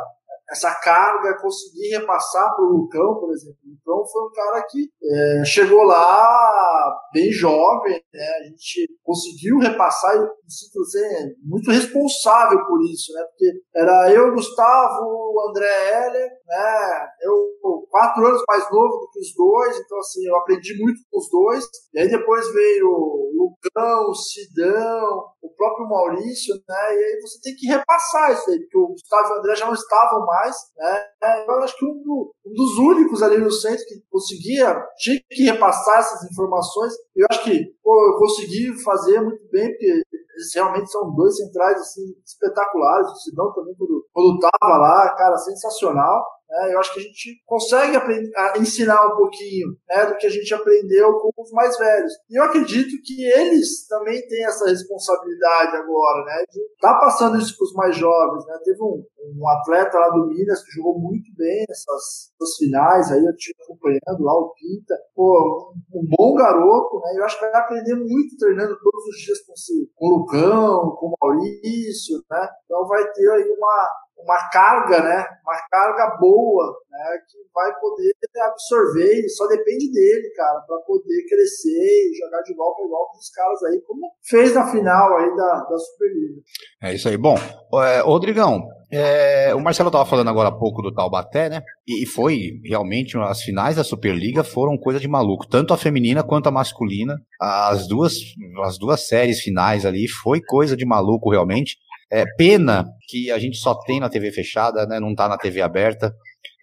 essa carga, conseguir repassar para o Lucão, por exemplo. O Lucão foi um cara que é, chegou lá bem jovem, né? a gente conseguiu repassar e me sinto assim, muito responsável por isso, né? porque era eu, Gustavo, André Heller, né? eu quatro anos mais novo do que os dois, então assim, eu aprendi muito com os dois, e aí depois veio Lucão, o Sidão, o próprio Maurício, né? e aí você tem que repassar isso aí, porque o Gustavo e o André já não estavam mais. Né? Eu acho que um, do, um, dos únicos ali no centro que conseguia, tinha que repassar essas informações. Eu acho que pô, eu consegui fazer muito bem, porque eles realmente são dois centrais assim, espetaculares. O Sidão também, quando, quando tava lá, cara, sensacional. É, eu acho que a gente consegue aprender, ensinar um pouquinho né, do que a gente aprendeu com os mais velhos. E eu acredito que eles também têm essa responsabilidade agora, né, de estar tá passando isso para os mais jovens. Né? Teve um, um, atleta lá do Minas que jogou muito bem nessas finais, aí eu estive acompanhando lá o Pinta. Pô, um, bom garoto, né? Eu acho que vai aprender muito treinando todos os dias com, com o Lucão, com o Maurício, né? Então vai ter aí uma, uma carga, né? Uma carga boa, né? Que vai poder absorver e só depende dele, cara, para poder crescer e jogar de igual para igual com os caras aí, como fez na final aí da, da Superliga. É isso aí. Bom, é, Rodrigão, é, o Marcelo estava falando agora há pouco do Taubaté, né? E foi realmente as finais da Superliga foram coisa de maluco, tanto a feminina quanto a masculina. As duas, as duas séries finais ali foi coisa de maluco realmente. É, pena que a gente só tem na TV fechada, né? Não tá na TV aberta.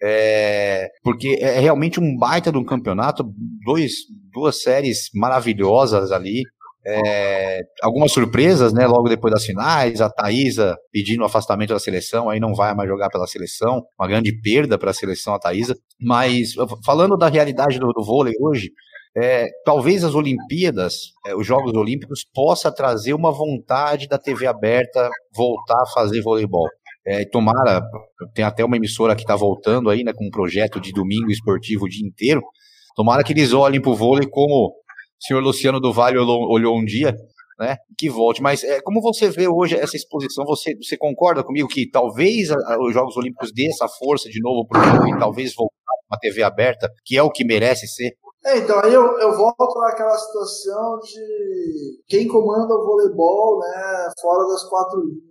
É, porque é realmente um baita de um campeonato, dois, duas séries maravilhosas ali. É, algumas surpresas, né? Logo depois das finais, a Thaisa pedindo o afastamento da seleção, aí não vai mais jogar pela seleção, uma grande perda para a seleção, a Thaisa. Mas falando da realidade do, do vôlei hoje, é, talvez as Olimpíadas, é, os Jogos Olímpicos, possa trazer uma vontade da TV aberta voltar a fazer voleibol. É, tomara, tem até uma emissora que está voltando aí, né, com um projeto de domingo esportivo o dia inteiro. Tomara que eles olhem para o vôlei como senhor Luciano do Vale olhou, olhou um dia, né, que volte. Mas é, como você vê hoje essa exposição, você, você concorda comigo que talvez a, a, os Jogos Olímpicos dê essa força de novo para o e talvez voltar uma TV aberta, que é o que merece ser? É, então, aí eu, eu volto naquela situação de quem comanda o voleibol, né, fora das quatro linhas,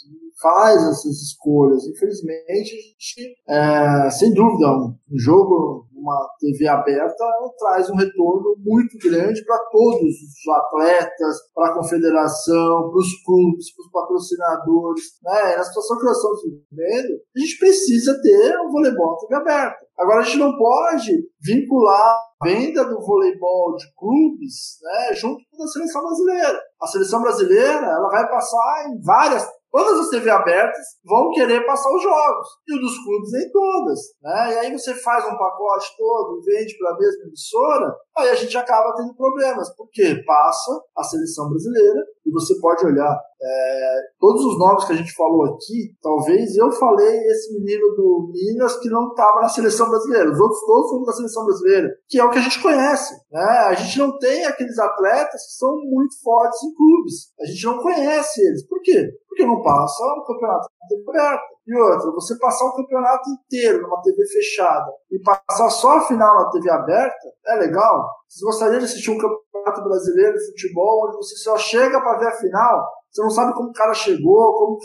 que faz essas escolhas. Infelizmente, a gente, é, sem dúvida, um, jogo uma TV aberta traz um retorno muito grande para todos os atletas, para a confederação, para os clubes, para os patrocinadores. Né? Na situação que nós estamos vivendo, a gente precisa ter um voleibol TV aberta. Agora, a gente não pode vincular a venda do voleibol de clubes né, junto com a seleção brasileira. A seleção brasileira ela vai passar em várias Todas as TV abertas vão querer passar os jogos, e o dos clubes nem todas. Né? E aí você faz um pacote todo vende para a mesma emissora, aí a gente acaba tendo problemas, porque passa a seleção brasileira, e você pode olhar é, todos os nomes que a gente falou aqui, talvez eu falei esse menino do Minas que não estava na seleção brasileira, os outros todos foram da seleção brasileira, que é o que a gente conhece. Né? A gente não tem aqueles atletas que são muito fortes em clubes, a gente não conhece eles. Por quê? Porque não passa o campeonato aberto. E outra, você passar o campeonato inteiro numa TV fechada e passar só a final na TV aberta, é legal? Vocês gostariam de assistir um campeonato brasileiro de futebol onde você só chega para ver a final, você não sabe como o cara chegou, como,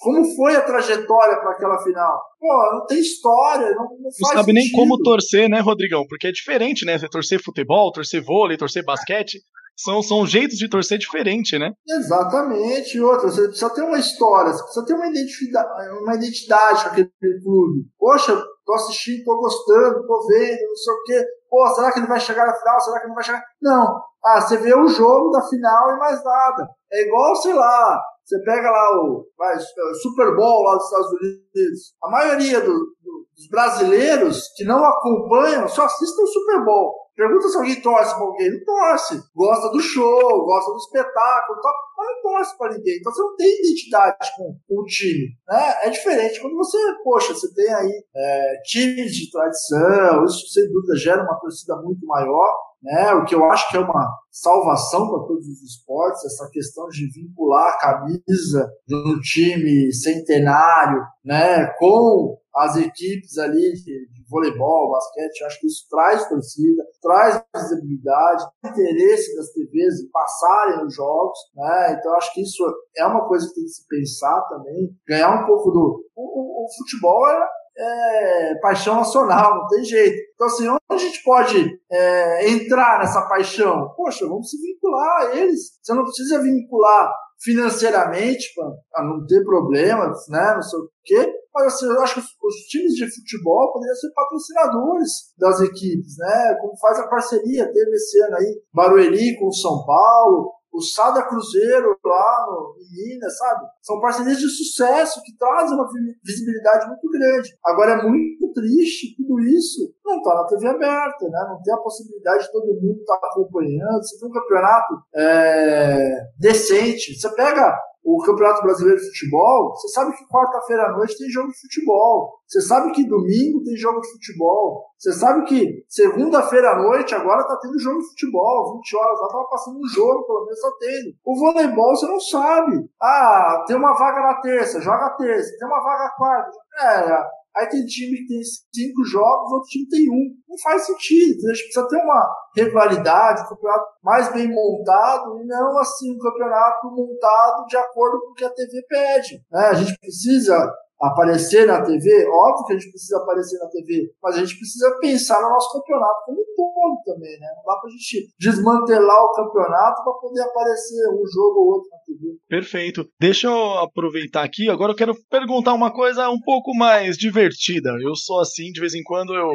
como foi a trajetória para aquela final? Pô, não tem história, não, não, não sabe sentido. nem como torcer, né, Rodrigão? Porque é diferente, né? Você torcer futebol, torcer vôlei, torcer basquete são, são jeitos de torcer diferente, né? Exatamente. Outra, você precisa ter uma história, você precisa ter uma identidade, uma identidade com aquele clube. Poxa, tô assistindo, tô gostando, tô vendo, não sei o quê. Pô, será que ele vai chegar na final? Será que não vai chegar? Não. Ah, você vê o jogo da final e mais nada. É igual, sei lá, você pega lá o, vai, o Super Bowl lá dos Estados Unidos. A maioria do, do, dos brasileiros que não acompanham só assistem o Super Bowl. Pergunta se alguém torce pra alguém. Não torce. Gosta do show, gosta do espetáculo não torce pra ninguém. Então você não tem identidade com, com o time. Né? É diferente quando você, poxa, você tem aí é, times de tradição, isso sem dúvida gera uma torcida muito maior. Né, o que eu acho que é uma salvação para todos os esportes, essa questão de vincular a camisa de um time centenário né, com as equipes ali de voleibol, basquete, acho que isso traz torcida, traz visibilidade, interesse das TVs em passarem os jogos, né? Então acho que isso é uma coisa que tem que se pensar também, ganhar um pouco do o, o, o futebol é, é, paixão nacional, não tem jeito. Então, assim, onde a gente pode é, entrar nessa paixão? Poxa, vamos se vincular a eles. Você não precisa vincular financeiramente para não ter problemas, né? Não sei o quê. Mas assim, eu acho que os, os, times de futebol poderiam ser patrocinadores das equipes, né? Como faz a parceria, teve esse ano aí Barueri com o São Paulo, o Sada Cruzeiro lá no, em Minas, sabe? São parcerias de sucesso que trazem uma visibilidade muito grande. Agora é muito triste tudo isso não está na TV aberta, né? Não tem a possibilidade de todo mundo estar tá acompanhando. Você tem um campeonato é, decente. Você pega o Campeonato Brasileiro de Futebol, você sabe que quarta-feira à noite tem jogo de futebol. Você sabe que domingo tem jogo de futebol. Você sabe que segunda-feira à noite agora tá tendo jogo de futebol. 20 horas lá tava passando um jogo, pelo menos tá tendo. O voleibol você não sabe. Ah, tem uma vaga na terça, joga terça. Tem uma vaga quarta. É, Aí tem time que tem cinco jogos, outro time tem um. Não faz sentido. A gente precisa ter uma regularidade, um campeonato mais bem montado e não assim um campeonato montado de acordo com o que a TV pede. Né? A gente precisa aparecer na TV, óbvio que a gente precisa aparecer na TV, mas a gente precisa pensar no nosso campeonato como um todo também, né? Não dá pra gente desmantelar o campeonato para poder aparecer um jogo ou outro na TV. Perfeito. Deixa eu aproveitar aqui, agora eu quero perguntar uma coisa um pouco mais divertida. Eu sou assim, de vez em quando eu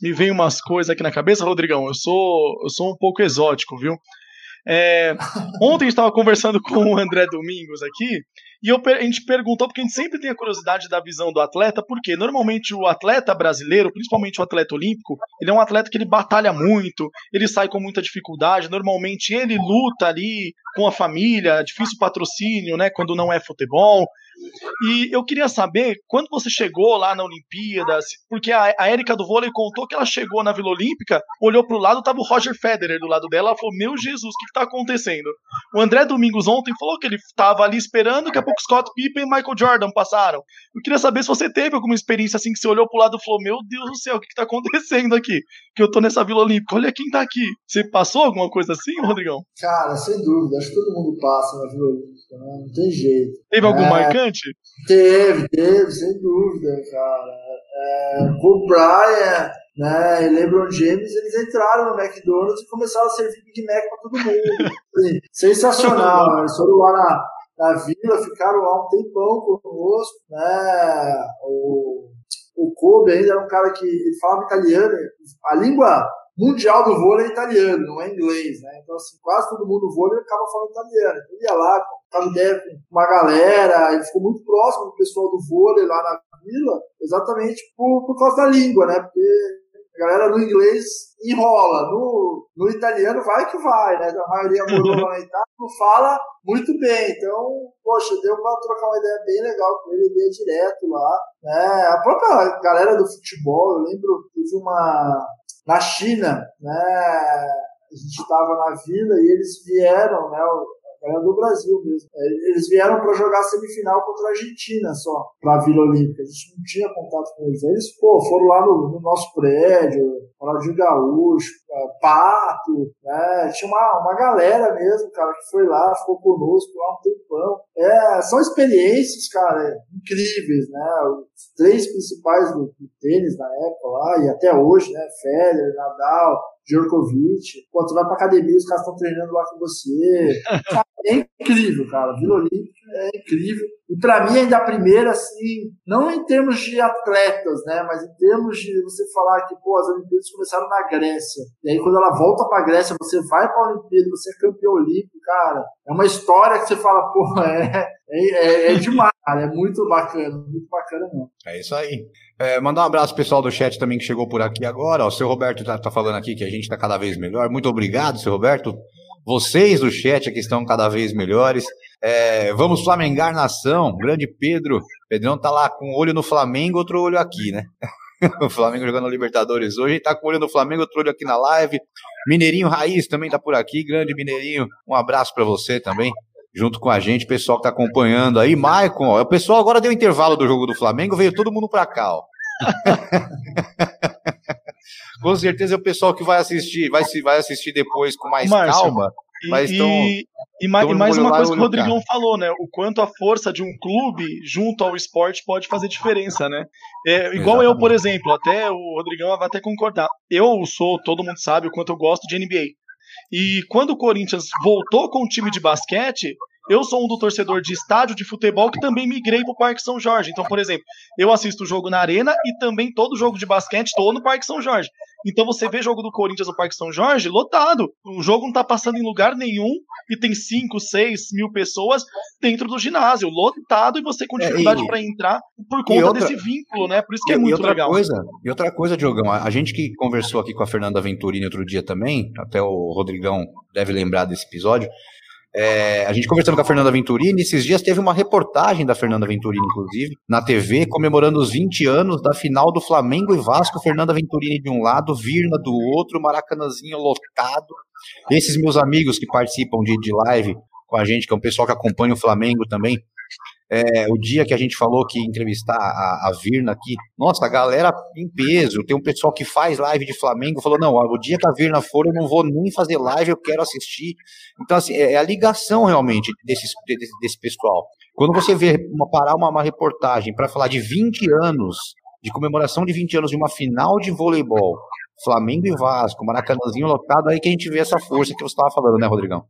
me vem umas coisas aqui na cabeça, Rodrigão. Eu sou, eu sou um pouco exótico, viu? É, ontem estava conversando com o André Domingos aqui, e eu, a gente perguntou, porque a gente sempre tem a curiosidade da visão do atleta, porque normalmente o atleta brasileiro, principalmente o atleta olímpico, ele é um atleta que ele batalha muito, ele sai com muita dificuldade, normalmente ele luta ali com a família, difícil patrocínio, né, quando não é futebol, e eu queria saber, quando você chegou lá na Olimpíada, porque a, a Érica do vôlei contou que ela chegou na Vila Olímpica, olhou pro lado, tava o Roger Federer do lado dela, ela falou, meu Jesus, o que, que tá acontecendo? O André Domingos ontem falou que ele tava ali esperando, daqui a pouco Scott Pippen e Michael Jordan passaram. Eu queria saber se você teve alguma experiência assim, que você olhou pro lado e falou, meu Deus do céu, o que, que tá acontecendo aqui? Que eu tô nessa Vila Olímpica, olha quem tá aqui. Você passou alguma coisa assim, Rodrigão? Cara, sem dúvida, acho que todo mundo passa na Vila Olímpica, né? não tem jeito. Teve algum é... marcante? Teve, teve, sem dúvida, cara. É, o Brian né, e LeBron James, eles entraram no McDonald's e começaram a servir Big Mac para todo mundo. Assim, sensacional. Eles foram lá na, na vila, ficaram lá um tempão conosco, né? O, o Kobe ainda era um cara que ele falava italiano, a língua mundial do vôlei é italiano, não é inglês, né? Então, assim, quase todo mundo no vôlei acaba falando italiano. Ele ia lá, tava ideia com uma galera, ele ficou muito próximo do pessoal do vôlei lá na vila, exatamente por, por causa da língua, né? Porque a galera no inglês enrola, no, no italiano vai que vai, né? A maioria morou lá na Itália, não fala muito bem. Então, poxa, deu para trocar uma ideia bem legal com ele, ele ia direto lá. Né? A própria galera do futebol, eu lembro, teve uma. Na China, né? A gente estava na vila e eles vieram, né? Era do Brasil mesmo. É, eles vieram para jogar a semifinal contra a Argentina só, para a Vila Olímpica. A gente não tinha contato com eles. Eles, pô, foram lá no, no nosso prédio, Ronaldinho Gaúcho, é, Pato, né? Tinha uma, uma galera mesmo, cara, que foi lá, ficou conosco lá um tempão. É, são experiências, cara, incríveis, né? Os três principais do, do tênis na época lá, e até hoje, né? Federer, Nadal, Djokovic. Pô, tu vai pra academia, os caras estão treinando lá com você. É incrível, cara. Vila Olímpica é incrível. E para mim, ainda a primeira, assim, não em termos de atletas, né? Mas em termos de você falar que, pô, as Olimpíadas começaram na Grécia. E aí, quando ela volta pra Grécia, você vai pra Olimpíada, você é campeão olímpico, cara. É uma história que você fala, pô, é, é, é demais, cara. É muito bacana, muito bacana mesmo. É isso aí. É, mandar um abraço pessoal do chat também que chegou por aqui agora. O seu Roberto tá, tá falando aqui que a gente tá cada vez melhor. Muito obrigado, seu Roberto. Vocês do chat aqui estão cada vez melhores. É, vamos flamengar nação. Grande Pedro. Pedrão tá lá com um olho no Flamengo, outro olho aqui, né? o Flamengo jogando Libertadores hoje. Tá com olho no Flamengo, outro olho aqui na live. Mineirinho Raiz também tá por aqui. Grande Mineirinho. Um abraço para você também. Junto com a gente, pessoal que tá acompanhando aí. Maicon, ó, o pessoal agora deu intervalo do jogo do Flamengo, veio todo mundo pra cá, ó. com certeza é o pessoal que vai assistir, vai, vai assistir depois com mais Márcio, calma. E, mas tão, e, e, mais, e mais uma coisa que o Rodrigão falou, né? O quanto a força de um clube junto ao esporte pode fazer diferença, né? É, igual Exatamente. eu, por exemplo, até o Rodrigão vai até concordar. Eu sou, todo mundo sabe o quanto eu gosto de NBA. E quando o Corinthians voltou com o time de basquete, eu sou um do torcedor de estádio de futebol que também migrei pro Parque São Jorge. Então, por exemplo, eu assisto o jogo na Arena e também todo jogo de basquete estou no Parque São Jorge. Então você vê jogo do Corinthians no Parque São Jorge lotado. O jogo não tá passando em lugar nenhum e tem 5, 6 mil pessoas dentro do ginásio, lotado, e você com é, dificuldade é, para entrar por conta outra, desse vínculo, né? Por isso que é muito outra legal. Coisa, e outra coisa, Diogão, a gente que conversou aqui com a Fernanda Venturini outro dia também, até o Rodrigão deve lembrar desse episódio. É, a gente conversando com a Fernanda Venturini, esses dias teve uma reportagem da Fernanda Venturini, inclusive, na TV, comemorando os 20 anos da final do Flamengo e Vasco. Fernanda Venturini de um lado, Virna do outro, Maracanãzinho lotado. Esses meus amigos que participam de, de live com a gente, que é um pessoal que acompanha o Flamengo também, é, o dia que a gente falou que entrevistar a, a, Virna aqui, nossa, a galera em peso, tem um pessoal que faz live de Flamengo, falou, não, o dia que a Virna for, eu não vou nem fazer live, eu quero assistir. Então, assim, é, é a ligação realmente desse, desse, desse pessoal. Quando você vê uma, parar uma, uma reportagem para falar de 20 anos, de comemoração de 20 anos de uma final de voleibol, Flamengo e Vasco, Maracanãzinho lotado, aí que a gente vê essa força que você estava falando, né, Rodrigão?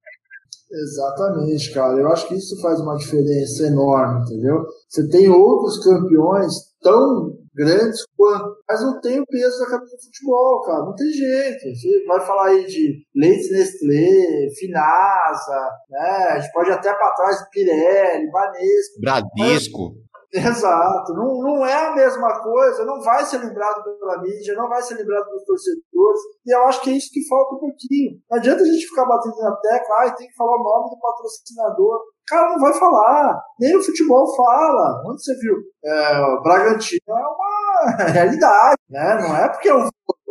Exatamente, cara. Eu acho que isso faz uma diferença enorme, entendeu? Você tem outros campeões tão grandes quanto, mas não tem o peso da camisa de futebol, cara. Não tem jeito. Você vai falar aí de Leite Nestlé, Finasa, né? A gente pode até para trás Pirelli, Banesco. Bradesco. Exato, não, não é a mesma coisa, não vai ser lembrado pela mídia, não vai ser lembrado pelos torcedores, e eu acho que é isso que falta um pouquinho. Não adianta a gente ficar batendo na tecla, ah, tem que falar o nome do patrocinador. Cara, não vai falar, nem o futebol fala. Onde você viu? É, o Bragantino é uma realidade, né? Não é porque é um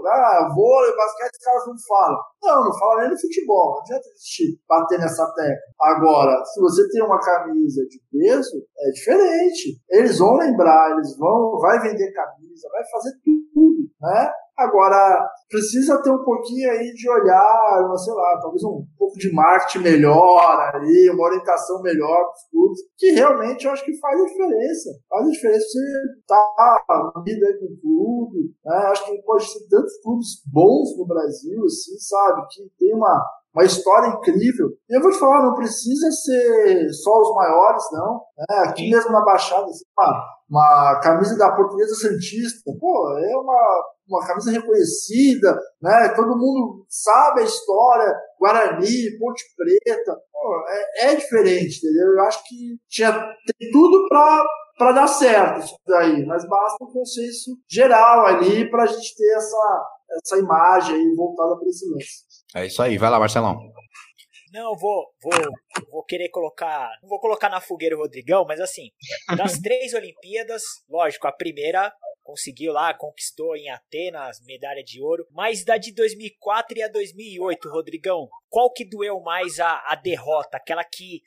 ah, vôlei, basquete, os caras não falam. Não, não fala nem no futebol. Não adianta existir bater nessa tecla. Agora, se você tem uma camisa de peso, é diferente. Eles vão lembrar, eles vão, vai vender camisa, vai fazer tudo, né? Agora, precisa ter um pouquinho aí de olhar, sei lá, talvez um pouco de marketing melhor ali, uma orientação melhor para os clubes, que realmente eu acho que faz a diferença. Faz a diferença você estar tá unido aí com o clube, né? Acho que pode ter tantos clubes bons no Brasil, assim, sabe? Que tem uma, uma história incrível. E eu vou te falar, não precisa ser só os maiores, não. É, aqui mesmo na Baixada, assim, uma, uma camisa da Portuguesa Santista, pô, é uma uma camisa reconhecida, né? Todo mundo sabe a história, Guarani, Ponte Preta, Pô, é, é, diferente, entendeu? Eu acho que tinha tem tudo para para dar certo isso daí, mas basta um consenso geral ali para a gente ter essa, essa imagem aí voltada para esse lance. É isso aí, vai lá, Marcelão. Não, vou, vou, vou querer colocar. Não vou colocar na fogueira o Rodrigão, mas assim, das três Olimpíadas, lógico, a primeira conseguiu lá, conquistou em Atenas medalha de ouro. Mas da de 2004 e a 2008, Rodrigão, qual que doeu mais a, a derrota? Aquela que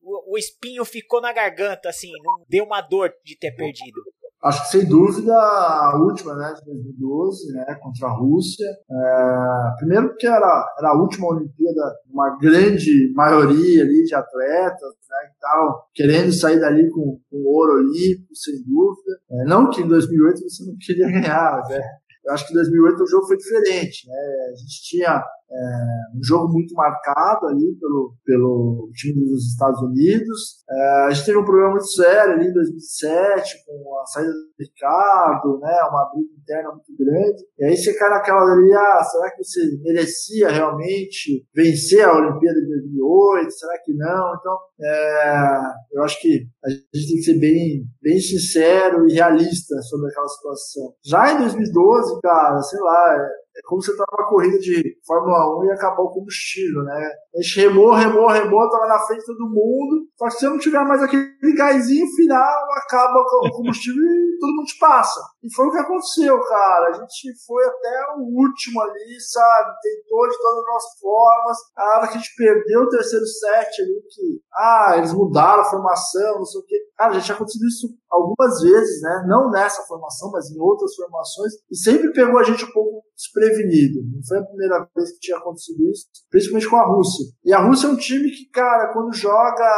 o, o espinho ficou na garganta, assim, não deu uma dor de ter perdido. Acho que sem dúvida a última, né, de 2012, né, contra a Rússia. É, primeiro porque era, era a última Olimpíada, uma grande maioria ali de atletas, né, que estavam querendo sair dali com, com ouro olímpico, sem dúvida. É, não que em 2008 você não queria ganhar, mas é, eu acho que em 2008 o jogo foi diferente, né, a gente tinha é, um jogo muito marcado ali pelo, pelo time dos Estados Unidos. É, a gente teve um problema muito sério ali em 2007, com a saída do Ricardo, né, uma briga interna muito grande. E aí você cai naquela ali, ah, será que você merecia realmente vencer a Olimpíada de 2008? Será que não? Então, é, eu acho que a gente tem que ser bem, bem sincero e realista sobre aquela situação. Já em 2012, cara, sei lá, é como você tá numa corrida de Fórmula 1 e acabar o combustível, né? A gente remou, remou, remou, tava na frente de todo mundo. Só que se não tiver mais aquele gásinho final, acaba o combustível e todo mundo te passa. E foi o que aconteceu, cara. A gente foi até o último ali, sabe? Tentou de todas as formas. A hora que a gente perdeu o terceiro set ali, que, ah, eles mudaram a formação, não sei o quê. Cara, já tinha acontecido isso algumas vezes, né? Não nessa formação, mas em outras formações. E sempre pegou a gente um pouco desprevenido. Não foi a primeira vez que tinha acontecido isso, principalmente com a Rússia. E a Rússia é um time que, cara, quando joga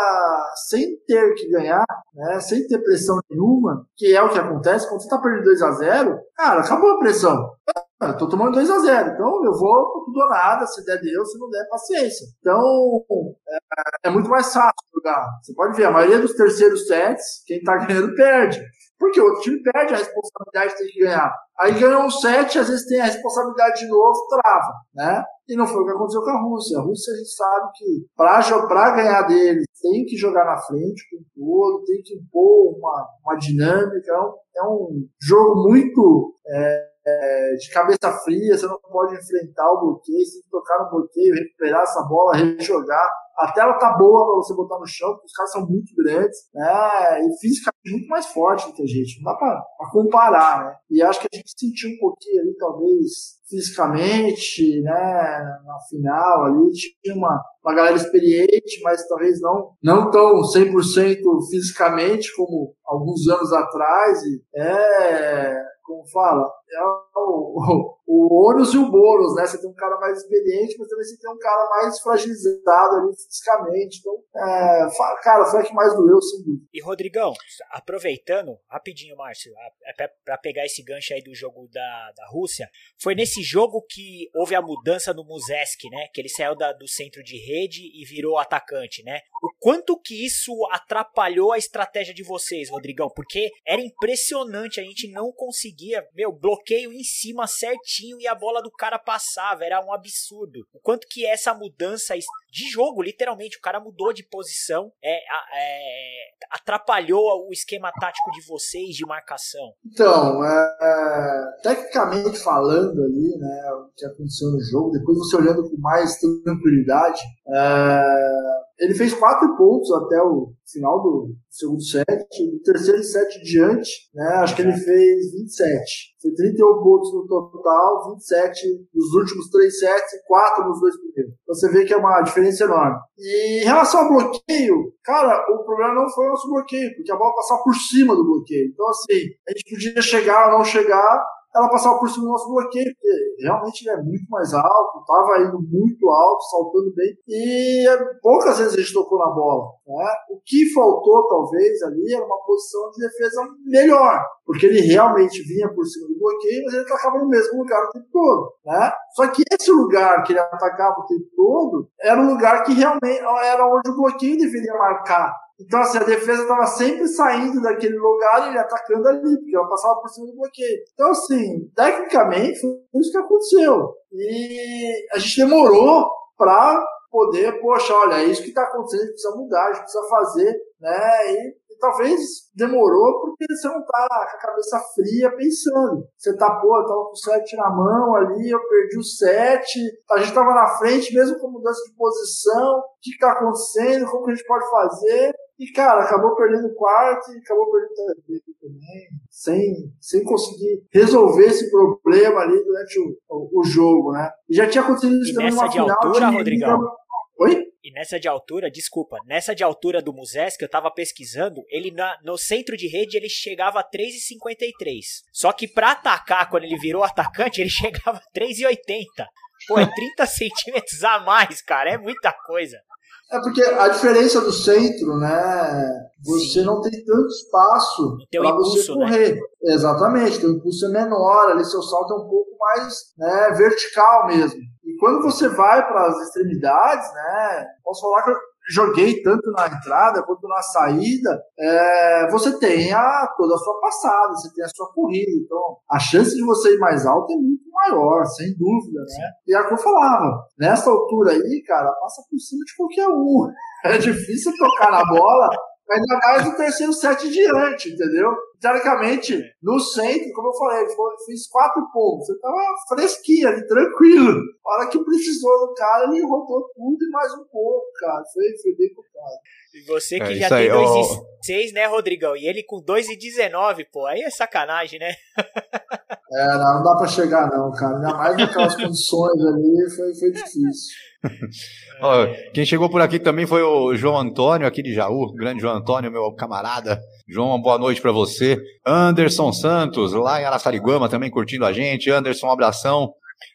sem ter que ganhar, né, sem ter pressão nenhuma, que é o que acontece, quando você tá perdendo 2 a 0 cara, acabou a pressão. eu tô tomando 2x0. Então eu vou tudo ou nada, se der Deus, se não der, paciência. Então é, é, muito mais fácil jogar. Você pode ver, a maioria dos terceiros sets, quem tá ganhando perde. Porque o outro time perde a responsabilidade de ter que ganhar. Aí ganhou um set, às vezes tem a responsabilidade de novo, trava, né? E não foi o que aconteceu com a Rússia. A Rússia a gente sabe que para ganhar deles tem que jogar na frente com todo, tem que impor uma, uma dinâmica. É um, é um jogo muito é, é, de cabeça fria, você não pode enfrentar o bloqueio, você tem que tocar no bloqueio, recuperar essa bola, rejogar. A tela tá boa para você botar no chão, porque os caras são muito grandes, né? E fisicamente muito mais forte do que a gente. Não dá para comparar, né? E acho que a gente sentiu um pouquinho ali, talvez, fisicamente, né? Na final ali, tinha uma, uma galera experiente, mas talvez não, não tão 100% fisicamente como alguns anos atrás. E é como fala, é o, ônus e o bônus, né? Você tem um cara mais experiente, mas também você tem um cara mais fragilizado ali fisicamente. Então, é, cara, foi o que mais doeu, sem dúvida. E Rodrigão, aproveitando, rapidinho, Márcio, é para pegar esse gancho aí do jogo da, da Rússia, foi nesse jogo que houve a mudança no Muzeski, né? Que ele saiu da, do centro de rede e virou atacante, né? O quanto que isso atrapalhou a estratégia de vocês, Rodrigão? Porque era impressionante, a gente não conseguia, meu, bloqueio em cima certinho e a bola do cara passava, era um absurdo. O quanto que essa mudança de jogo, literalmente, o cara mudou de posição, é, é atrapalhou o esquema tático de vocês de marcação. Então, é, tecnicamente falando ali, né, o que aconteceu no jogo, depois você olhando com mais tranquilidade, é, ele fez quatro pontos até o final do segundo set, do terceiro set diante, né, acho que ele fez 27. Foi 31 pontos no total, 27 nos últimos três sets e 4 nos dois primeiros. Então você vê que é uma diferença enorme. E em relação ao bloqueio, cara, o problema não foi o nosso bloqueio, porque a bola passava por cima do bloqueio. Então, assim, a gente podia chegar ou não chegar, ela passava por cima do nosso bloqueio, porque realmente ele é muito mais alto, estava indo muito alto, saltando bem, e poucas vezes a gente tocou na bola. Né? O que faltou, talvez, ali era uma posição de defesa melhor, porque ele realmente vinha por cima do bloqueio, mas ele atacava no mesmo lugar o tempo todo. Né? Só que esse lugar que ele atacava o tempo todo era um lugar que realmente era onde o bloqueio deveria marcar. Então, assim, a defesa estava sempre saindo daquele lugar e ele atacando ali, porque ela passava por cima do bloqueio. Então, assim, tecnicamente, foi isso que aconteceu. E a gente demorou para poder, poxa, olha, é isso que está acontecendo, a gente precisa mudar, a gente precisa fazer, né? E talvez demorou porque você não tá com a cabeça fria pensando. Você tá, pô, eu com o set na mão ali, eu perdi o set, a gente tava na frente, mesmo com mudança de posição, o que tá acontecendo, como que a gente pode fazer. E, cara, acabou perdendo o quarto e acabou perdendo o também, sem, sem conseguir resolver esse problema ali durante o, o, o jogo, né? E já tinha acontecido isso também numa final. Altura, de... Rodrigão? Oi? E nessa de altura, desculpa, nessa de altura do Muses que eu tava pesquisando, ele na, no centro de rede ele chegava a 3,53. Só que para atacar, quando ele virou atacante, ele chegava a 3,80. Pô, é 30 centímetros a mais, cara, é muita coisa. É porque a diferença do centro, né? Você Sim. não tem tanto espaço para você né? correr. Né? Exatamente, teu impulso é menor, ali seu salto é um pouco mais né, vertical mesmo. E quando você vai para as extremidades, né? Posso falar que joguei tanto na entrada quanto na saída, é, você tem a, toda a sua passada, você tem a sua corrida. Então, a chance de você ir mais alto é muito maior, sem dúvida, né? E é o que eu falava, nessa altura aí, cara, passa por cima de qualquer um. É difícil tocar na bola Ainda mais no terceiro set diante, entendeu? Teoricamente, no centro, como eu falei, fiz quatro pontos. Você tava fresquinho ali, tranquilo. A hora que precisou do cara, ele rodou tudo e mais um pouco, cara. Foi, foi bem complicado. E você que é, já tem 2,6, né, Rodrigão? E ele com 2,19, pô, aí é sacanagem, né? é, não, não dá pra chegar não, cara. Ainda mais naquelas condições ali, foi, foi difícil. Ó, quem chegou por aqui também foi o João Antônio, aqui de Jaú, grande João Antônio, meu camarada. João, uma boa noite para você. Anderson Santos, lá em Araçariguama, também curtindo a gente. Anderson, um abração.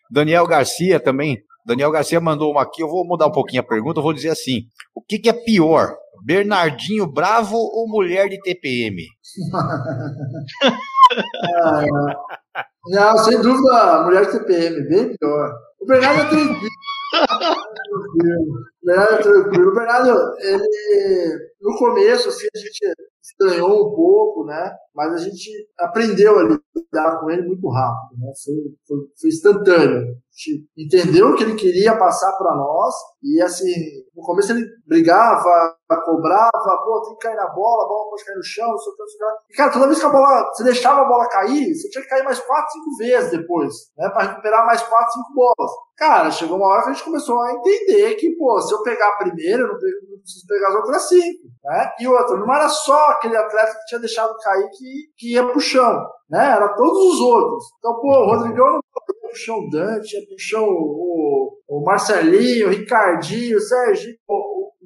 Daniel Garcia também. Daniel Garcia mandou uma aqui, eu vou mudar um pouquinho a pergunta, eu vou dizer assim: o que, que é pior, Bernardinho bravo ou mulher de TPM? Não, sem dúvida, mulher de TPM, bem pior. O Bernardo é tranquilo. O Bernardo é tranquilo. O Bernardo, ele, no começo, assim, a gente estranhou um pouco, né? Mas a gente aprendeu a lidar com ele muito rápido, né? Foi, foi, foi instantâneo. A gente entendeu o que ele queria passar para nós e, assim, no começo ele brigava, cobrava, pô, tem que cair na bola, a bola pode cair no chão, não sei o que, não sei o que. E, cara, toda vez que a bola, você deixava a bola cair, você tinha que cair mais quatro, cinco vezes depois, né? Para recuperar mais quatro, cinco bolas. Cara, chegou uma hora que a gente começou a entender que, pô, se eu pegar a primeira, eu não, preciso pegar as outras cinco, né? E outra, não era só aquele atleta que tinha deixado cair que, que ia pro chão, né? Era todos os outros. Então, pô, o Rodrigão não ia pro chão Dante, ia pro chão o, o Marcelinho, o Ricardinho, o Serginho,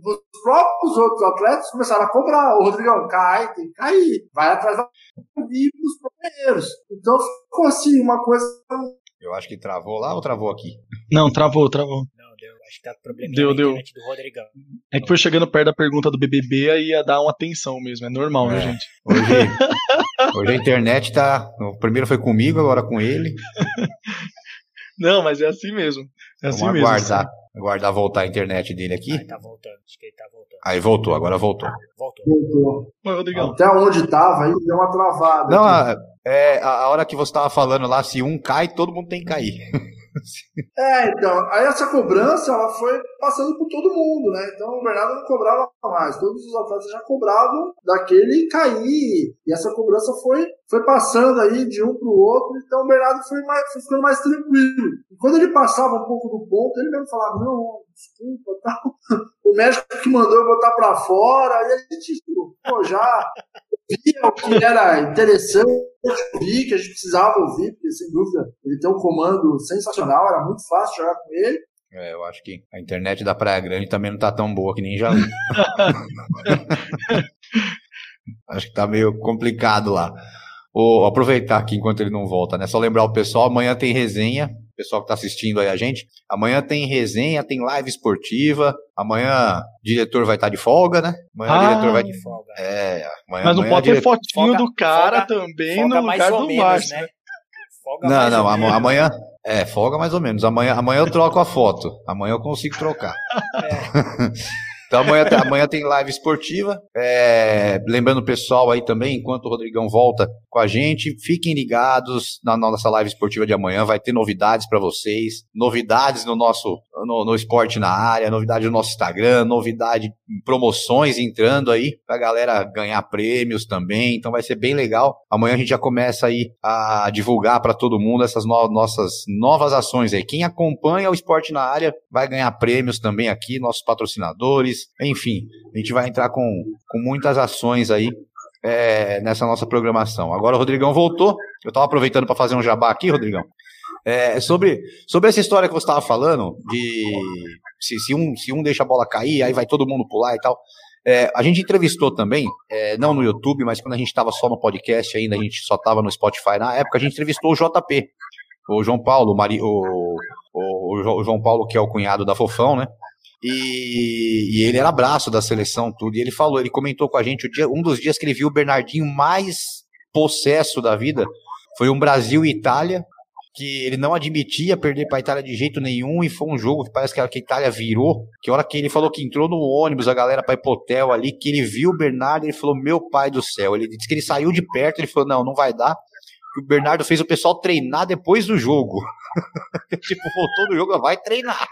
os próprios outros atletas começaram a cobrar. O Rodrigão, cai, tem que cair, vai atrás da dos primeiros. Então ficou assim, uma coisa. Eu acho que travou lá ou travou aqui? Não, travou, travou. Não, deu. Acho que tá problema deu, deu. do Rodrigão. É que foi chegando perto da pergunta do BBB, aí ia dar uma tensão mesmo. É normal, né, É. gente? Hoje, hoje a internet tá. O primeiro foi comigo, agora com ele. Não, mas é assim mesmo. É assim Vamos mesmo. aguardar, aguardar voltar a internet dele aqui. Aí tá voltando. Acho que ele tá voltando. Aí voltou, agora voltou. Voltou. Voltou. Oi, Rodrigão. Até onde tava aí, deu uma travada. Não, a, é, a a hora que você tava falando lá, se um cai, todo mundo tem que cair. É, então, aí essa cobrança ela foi passando por todo mundo, né? Então o Bernardo não cobrava mais, todos os atletas já cobravam daquele cair. E essa cobrança foi, foi passando aí de um para o outro, então o Bernardo foi, mais, foi ficando mais tranquilo. E quando ele passava um pouco do ponto, ele mesmo falava: não, desculpa, tal. O médico que mandou eu botar para fora, e a gente, tipo, pô, já via o que era interessante ouvir, que a gente precisava ouvir, porque sem dúvida ele tem um comando sensacional, era muito fácil jogar com ele. É, eu acho que a internet da Praia Grande também não tá tão boa que nem Jaú. acho que tá meio complicado lá. Vou aproveitar aqui enquanto ele não volta, né? Só lembrar o pessoal, amanhã tem resenha. Pessoal que tá assistindo aí a gente. Amanhã tem resenha, tem live esportiva. Amanhã o diretor vai estar de folga, né? Amanhã Ah, o diretor vai De folga. É, amanhã, Mas não amanhã pode dire- ter fotinho folga- do cara folga- também Folga no mais lugar ou do menos, Márcio. né? Folga Não, mais não, ou amo- menos. amanhã. É, folga mais ou menos. Amanhã, amanhã eu troco a foto. Amanhã eu consigo trocar. Então amanhã, tem- amanhã tem live esportiva. É, lembrando o pessoal aí também, enquanto o Rodrigão volta com a gente, fiquem ligados na nossa live esportiva de amanhã. Vai ter novidades para vocês, novidades no nosso no, no esporte na área, novidade no nosso Instagram, novidade em promoções entrando aí pra galera ganhar prêmios também. Então vai ser bem legal. Amanhã a gente já começa aí a divulgar para todo mundo essas no- nossas novas ações aí. Quem acompanha o esporte na área vai ganhar prêmios também aqui, nossos patrocinadores. Enfim, a gente vai entrar com, com muitas ações aí é, nessa nossa programação. Agora o Rodrigão voltou. Eu estava aproveitando para fazer um jabá aqui, Rodrigão. É, sobre, sobre essa história que você estava falando, de se, se, um, se um deixa a bola cair, aí vai todo mundo pular e tal. É, a gente entrevistou também, é, não no YouTube, mas quando a gente estava só no podcast ainda, a gente só estava no Spotify na época, a gente entrevistou o JP, o João Paulo, o, Mari, o, o, o Jo- o João Paulo, que é o cunhado da Fofão, né? E, e ele era braço da seleção, tudo. E ele falou, ele comentou com a gente o dia, um dos dias que ele viu o Bernardinho mais possesso da vida foi um Brasil e Itália, que ele não admitia perder para a Itália de jeito nenhum, e foi um jogo que parece que a, Itália virou. Que hora que ele falou que entrou no ônibus, a galera para hotel ali, que ele viu o Bernardo, ele falou: Meu pai do céu. Ele disse que ele saiu de perto, ele falou: Não, não vai dar. Que o Bernardo fez o pessoal treinar depois do jogo. tipo, voltou do jogo, vai treinar.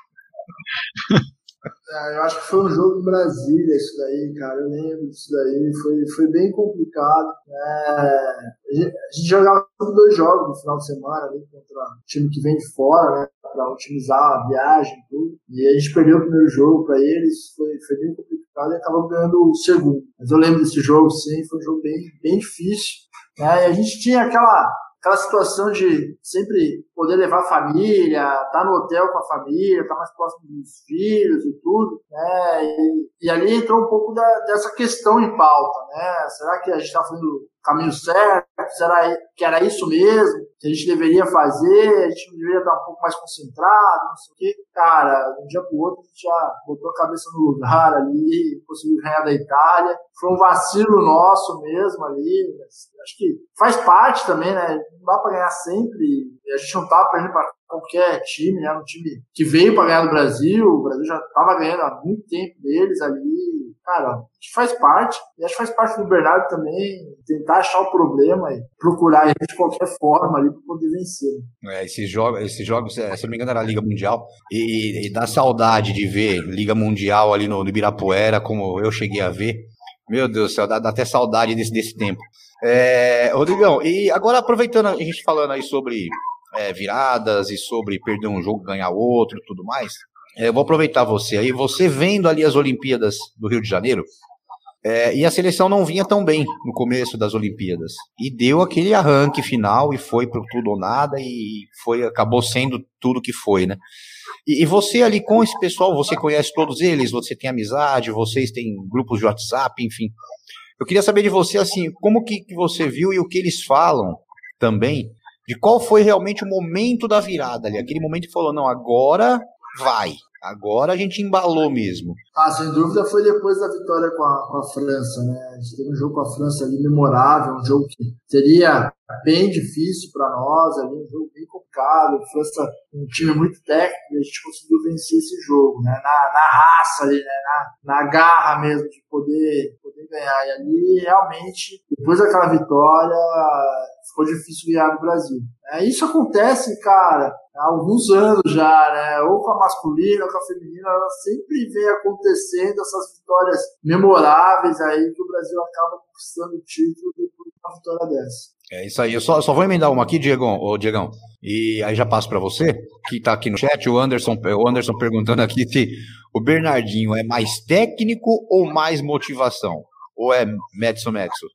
É, eu acho que foi um jogo em Brasília isso daí, cara. Eu lembro disso daí. Foi, foi bem complicado. É, a, gente, jogava dois jogos no final de semana ali contra um time que vem de fora, né? Pra otimizar a viagem e tudo. E a gente perdeu o primeiro jogo pra eles. Foi, foi bem complicado e acabamos ganhando o segundo. Mas eu lembro desse jogo, sim. Foi um jogo bem, bem difícil. Né? E a gente tinha aquela aquela situação de sempre poder levar a família, estar tá no hotel com a família, estar tá mais próximo dos filhos e tudo, né? E, e ali entrou um pouco da, dessa questão em pauta, né? Será que a gente está fazendo o caminho certo? Será que era isso mesmo que a gente deveria fazer? A gente deveria estar um pouco mais concentrado, não sei o quê. Cara, de um dia para o outro a gente já botou a cabeça no lugar ali, conseguiu ganhar da Itália. Foi um vacilo nosso mesmo ali, acho que faz parte também, né? Não dá para ganhar sempre. A gente não tá perdendo para qualquer time, né? Um time que veio para ganhar do Brasil, o Brasil já tava ganhando há muito tempo deles ali. Cara, a gente faz parte, e acho que faz parte do Bernardo também tentar achar o problema e procurar ele de qualquer forma ali para poder vencer. É, esses jogos, esses jogos, se não me engano, era a Liga Mundial, e, e dá saudade de ver Liga Mundial ali no, no Ibirapuera, como eu cheguei a ver. Meu Deus do céu, dá, dá até saudade desse, desse tempo. É, Rodrigão, e agora aproveitando a gente falando aí sobre é, viradas e sobre perder um jogo, ganhar outro e tudo mais, é, eu vou aproveitar você aí, você vendo ali as Olimpíadas do Rio de Janeiro, é, e a seleção não vinha tão bem no começo das Olimpíadas. E deu aquele arranque final e foi para tudo ou nada e foi acabou sendo tudo que foi, né? E, e, você ali com esse pessoal, você conhece todos eles, você tem amizade, vocês têm grupos de WhatsApp, enfim. Eu queria saber de você, assim, como que, que você viu e o que eles falam também, de qual foi realmente o momento da virada ali, aquele momento que falou, não, agora vai, agora a gente embalou mesmo. Ah, sem dúvida foi depois da vitória com a, com a França, né? A gente teve um jogo com a França ali memorável, um jogo que seria bem difícil para nós, ali, um jogo bem complicado. A França, um time muito técnico, a gente conseguiu vencer esse jogo, né? Na, na raça ali, né? Na, na garra mesmo de poder, poder ganhar. E ali, realmente, depois daquela vitória, ficou difícil ganhar no Brasil. É, isso acontece, cara, há alguns anos já, né? Ou com a masculina, ou com a feminina, ela sempre vem acontecendo essas vitórias memoráveis aí que o Brasil acaba conquistando o título depois de uma vitória dessa. É isso aí. Eu só, só vou emendar uma aqui, Diegão, ô, Diegão. E aí já passo para você, que está aqui no chat, o Anderson, o Anderson perguntando aqui se o Bernardinho é mais técnico ou mais motivação? Ou é Metso Metso?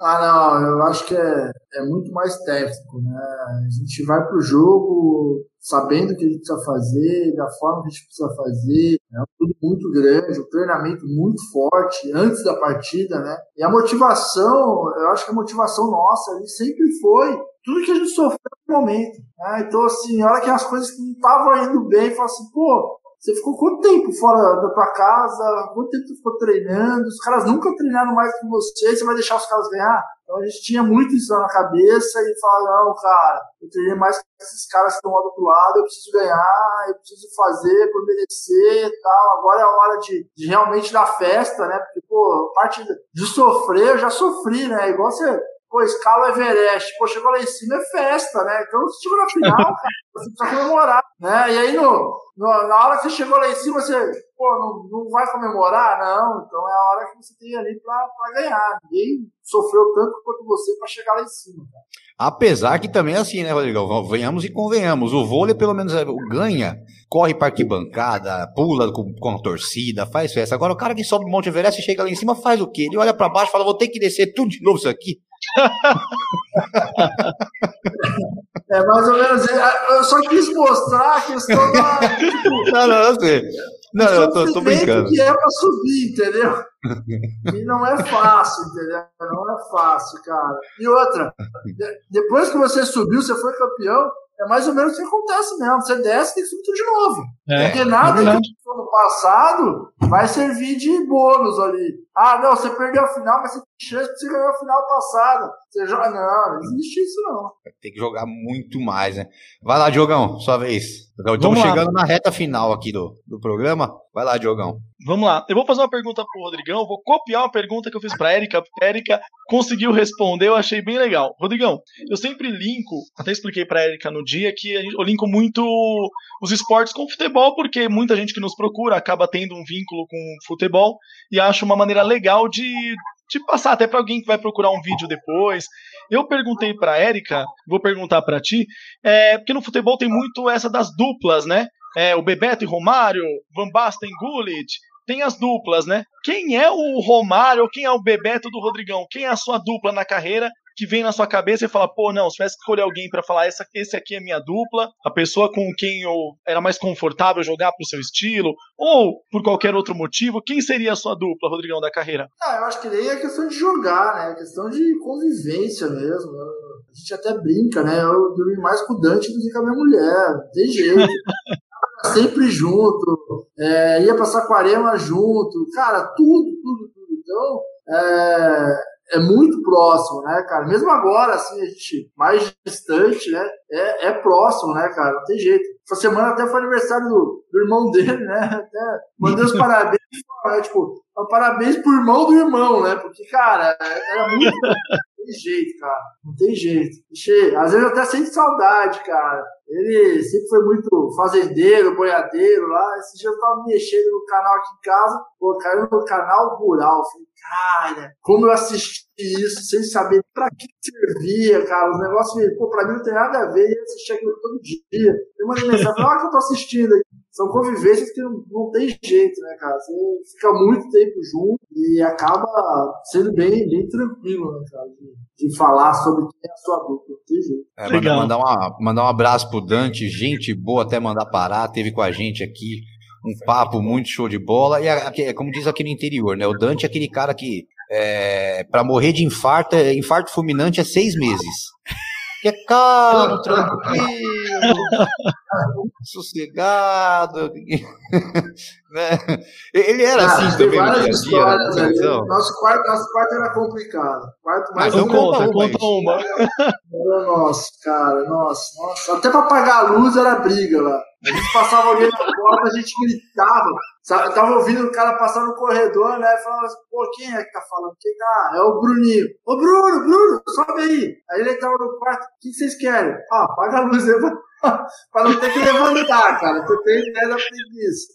Ah, não, eu acho que é, é muito mais técnico, né? A gente vai pro jogo sabendo o que a gente precisa fazer, da forma que a gente precisa fazer, é tudo muito grande, o treinamento muito forte antes da partida, né? E a motivação, eu acho que a motivação nossa ali sempre foi tudo que a gente sofreu no momento. Né? Então, assim, a hora que as coisas não estavam indo bem, fala assim, pô, você ficou quanto tempo fora da tua casa? Quanto tempo você ficou treinando? Os caras nunca treinaram mais que você, você vai deixar os caras ganhar? Então a gente tinha muito isso na cabeça e falava, não, cara, eu treinei mais que esses caras que estão lá do outro lado, eu preciso ganhar, eu preciso fazer por merecer e tal. Agora é a hora de, de realmente dar festa, né? Porque, pô, parte de sofrer, eu já sofri, né? Igual você pô, escala Everest, pô, chegou lá em cima é festa, né? Então você chegou na final, você precisa comemorar, né? E aí no, no, na hora que você chegou lá em cima, você, pô, não, não vai comemorar? Não, então é a hora que você tem ali pra, pra ganhar. Ninguém sofreu tanto quanto você pra chegar lá em cima, cara. Apesar que também é assim, né, Rodrigo? Venhamos e convenhamos. O vôlei, pelo menos, é, ganha, corre para arquibancada, pula com, com a torcida, faz festa. Agora, o cara que sobe o Monte Everest e chega lá em cima, faz o quê? Ele olha para baixo e fala: vou ter que descer tudo de novo isso aqui. É mais ou menos. Eu só quis mostrar a questão da. Tipo, não, não, eu sei. Não, eu tô, tô brincando. que é pra subir, entendeu? E não é fácil, entendeu? Não é fácil, cara. E outra, depois que você subiu, você foi campeão, é mais ou menos o que acontece mesmo. Você desce e tem que subir tudo de novo. É, Porque nada é que foi no passado vai servir de bônus ali. Ah, não, você perdeu a final, mas você tem chance de você ganhar a final passada. Você joga. Não, não existe isso não. Tem que jogar muito mais, né? Vai lá, Diogão, sua vez. Estamos chegando na reta final aqui do, do programa. Vai lá, Diogão. Vamos lá. Eu vou fazer uma pergunta pro Rodrigão. Vou copiar uma pergunta que eu fiz pra Erika. A Erika conseguiu responder, eu achei bem legal. Rodrigão, eu sempre linko, até expliquei pra Erika no dia, que eu linko muito os esportes com futebol, porque muita gente que nos procura acaba tendo um vínculo com futebol e acho uma maneira legal de de passar até para alguém que vai procurar um vídeo depois. Eu perguntei para Érica, vou perguntar para ti, é, porque no futebol tem muito essa das duplas, né? É, o Bebeto e Romário, Van Basten e Gullit, tem as duplas, né? Quem é o Romário quem é o Bebeto do Rodrigão? Quem é a sua dupla na carreira que vem na sua cabeça e fala, pô, não, se tivesse que escolher alguém para falar, essa, esse aqui é minha dupla, a pessoa com quem eu era mais confortável jogar pro seu estilo, ou por qualquer outro motivo, quem seria a sua dupla, Rodrigão, da carreira? Ah, eu acho que daí é questão de jogar, né? É questão de convivência mesmo. A gente até brinca, né? Eu dormi mais com o Dante do que com a minha mulher, tem jeito. sempre junto, é, ia passar aquarela junto, cara, tudo, tudo, tudo. Então, é, é muito próximo, né, cara? Mesmo agora, assim, a gente mais distante, né? É, é próximo, né, cara? Não tem jeito. Essa semana até foi aniversário do, do irmão dele, né? Até mandei os parabéns, né? tipo, parabéns pro irmão do irmão, né? Porque, cara, era muito. Tem jeito, cara. Não tem jeito. Às vezes eu até sinto saudade, cara. Ele sempre foi muito fazendeiro, boiadeiro lá. Esse dia eu tava mexendo no canal aqui em casa, pô, caiu no canal rural. Falei, cara, como eu assisti isso sem saber pra que servia, cara. Os negócios, pô, pra mim não tem nada a ver. Eu assisti aquilo todo dia. Eu mandei mensagem, olha que eu tô assistindo aqui. São convivências que não, não tem jeito, né, cara? Você fica muito tempo junto e acaba sendo bem, bem tranquilo, né, cara? De, de falar sobre quem é a sua dupla. Não tem jeito. É, mandar, mandar, uma, mandar um abraço pro Dante, gente boa até mandar parar, teve com a gente aqui um papo muito show de bola. E é como diz aqui no interior, né? O Dante é aquele cara que, é, para morrer de infarto, é, infarto fulminante é seis meses. Que é calmo, tranquilo, sossegado. né? Ele era ah, assim também no dia a dia. Né? Nosso, quarto, nosso quarto era complicado. Quarto mais então conta, uma, conta uma. Era nosso, cara, nossa, nossa. Até pra pagar a luz era briga lá. A gente passava alguém na porta, a gente gritava. Sabe? Eu tava ouvindo o cara passar no corredor, né? Falando assim, pô, quem é que tá falando? Quem tá? É o Bruninho. Ô, Bruno, Bruno, sobe aí. Aí ele tava no quarto, o que vocês querem? Ah, apaga a luz, pra não ter que levantar, cara. Você tem ideia da preguiça.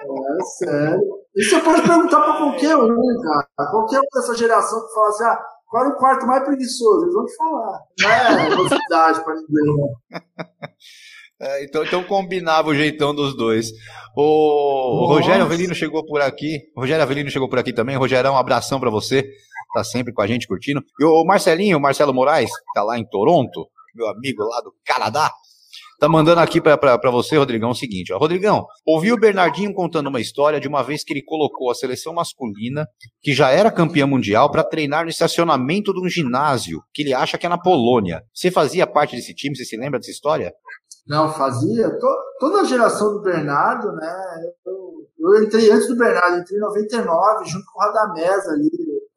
É sério. E você pode perguntar pra qualquer um, cara. Qualquer um dessa geração que fala assim, ah, qual é o quarto mais preguiçoso? Eles vão te falar. Não é novidade pra ninguém, né? É, então, então combinava o jeitão dos dois. O, o Rogério Avelino chegou por aqui. O Rogério Avelino chegou por aqui também. Rogerão, um abração para você. Tá sempre com a gente curtindo. E o Marcelinho, o Marcelo Moraes, tá lá em Toronto, meu amigo lá do Canadá. Tá mandando aqui para você, Rodrigão, o seguinte, ó. Rodrigão, ouvi o Bernardinho contando uma história de uma vez que ele colocou a seleção masculina, que já era campeã mundial, para treinar no estacionamento de um ginásio, que ele acha que é na Polônia. Você fazia parte desse time, você se lembra dessa história? Não, fazia. toda a geração do Bernardo, né? Eu, eu, entrei antes do Bernardo, entrei em 99, junto com o Radamés ali.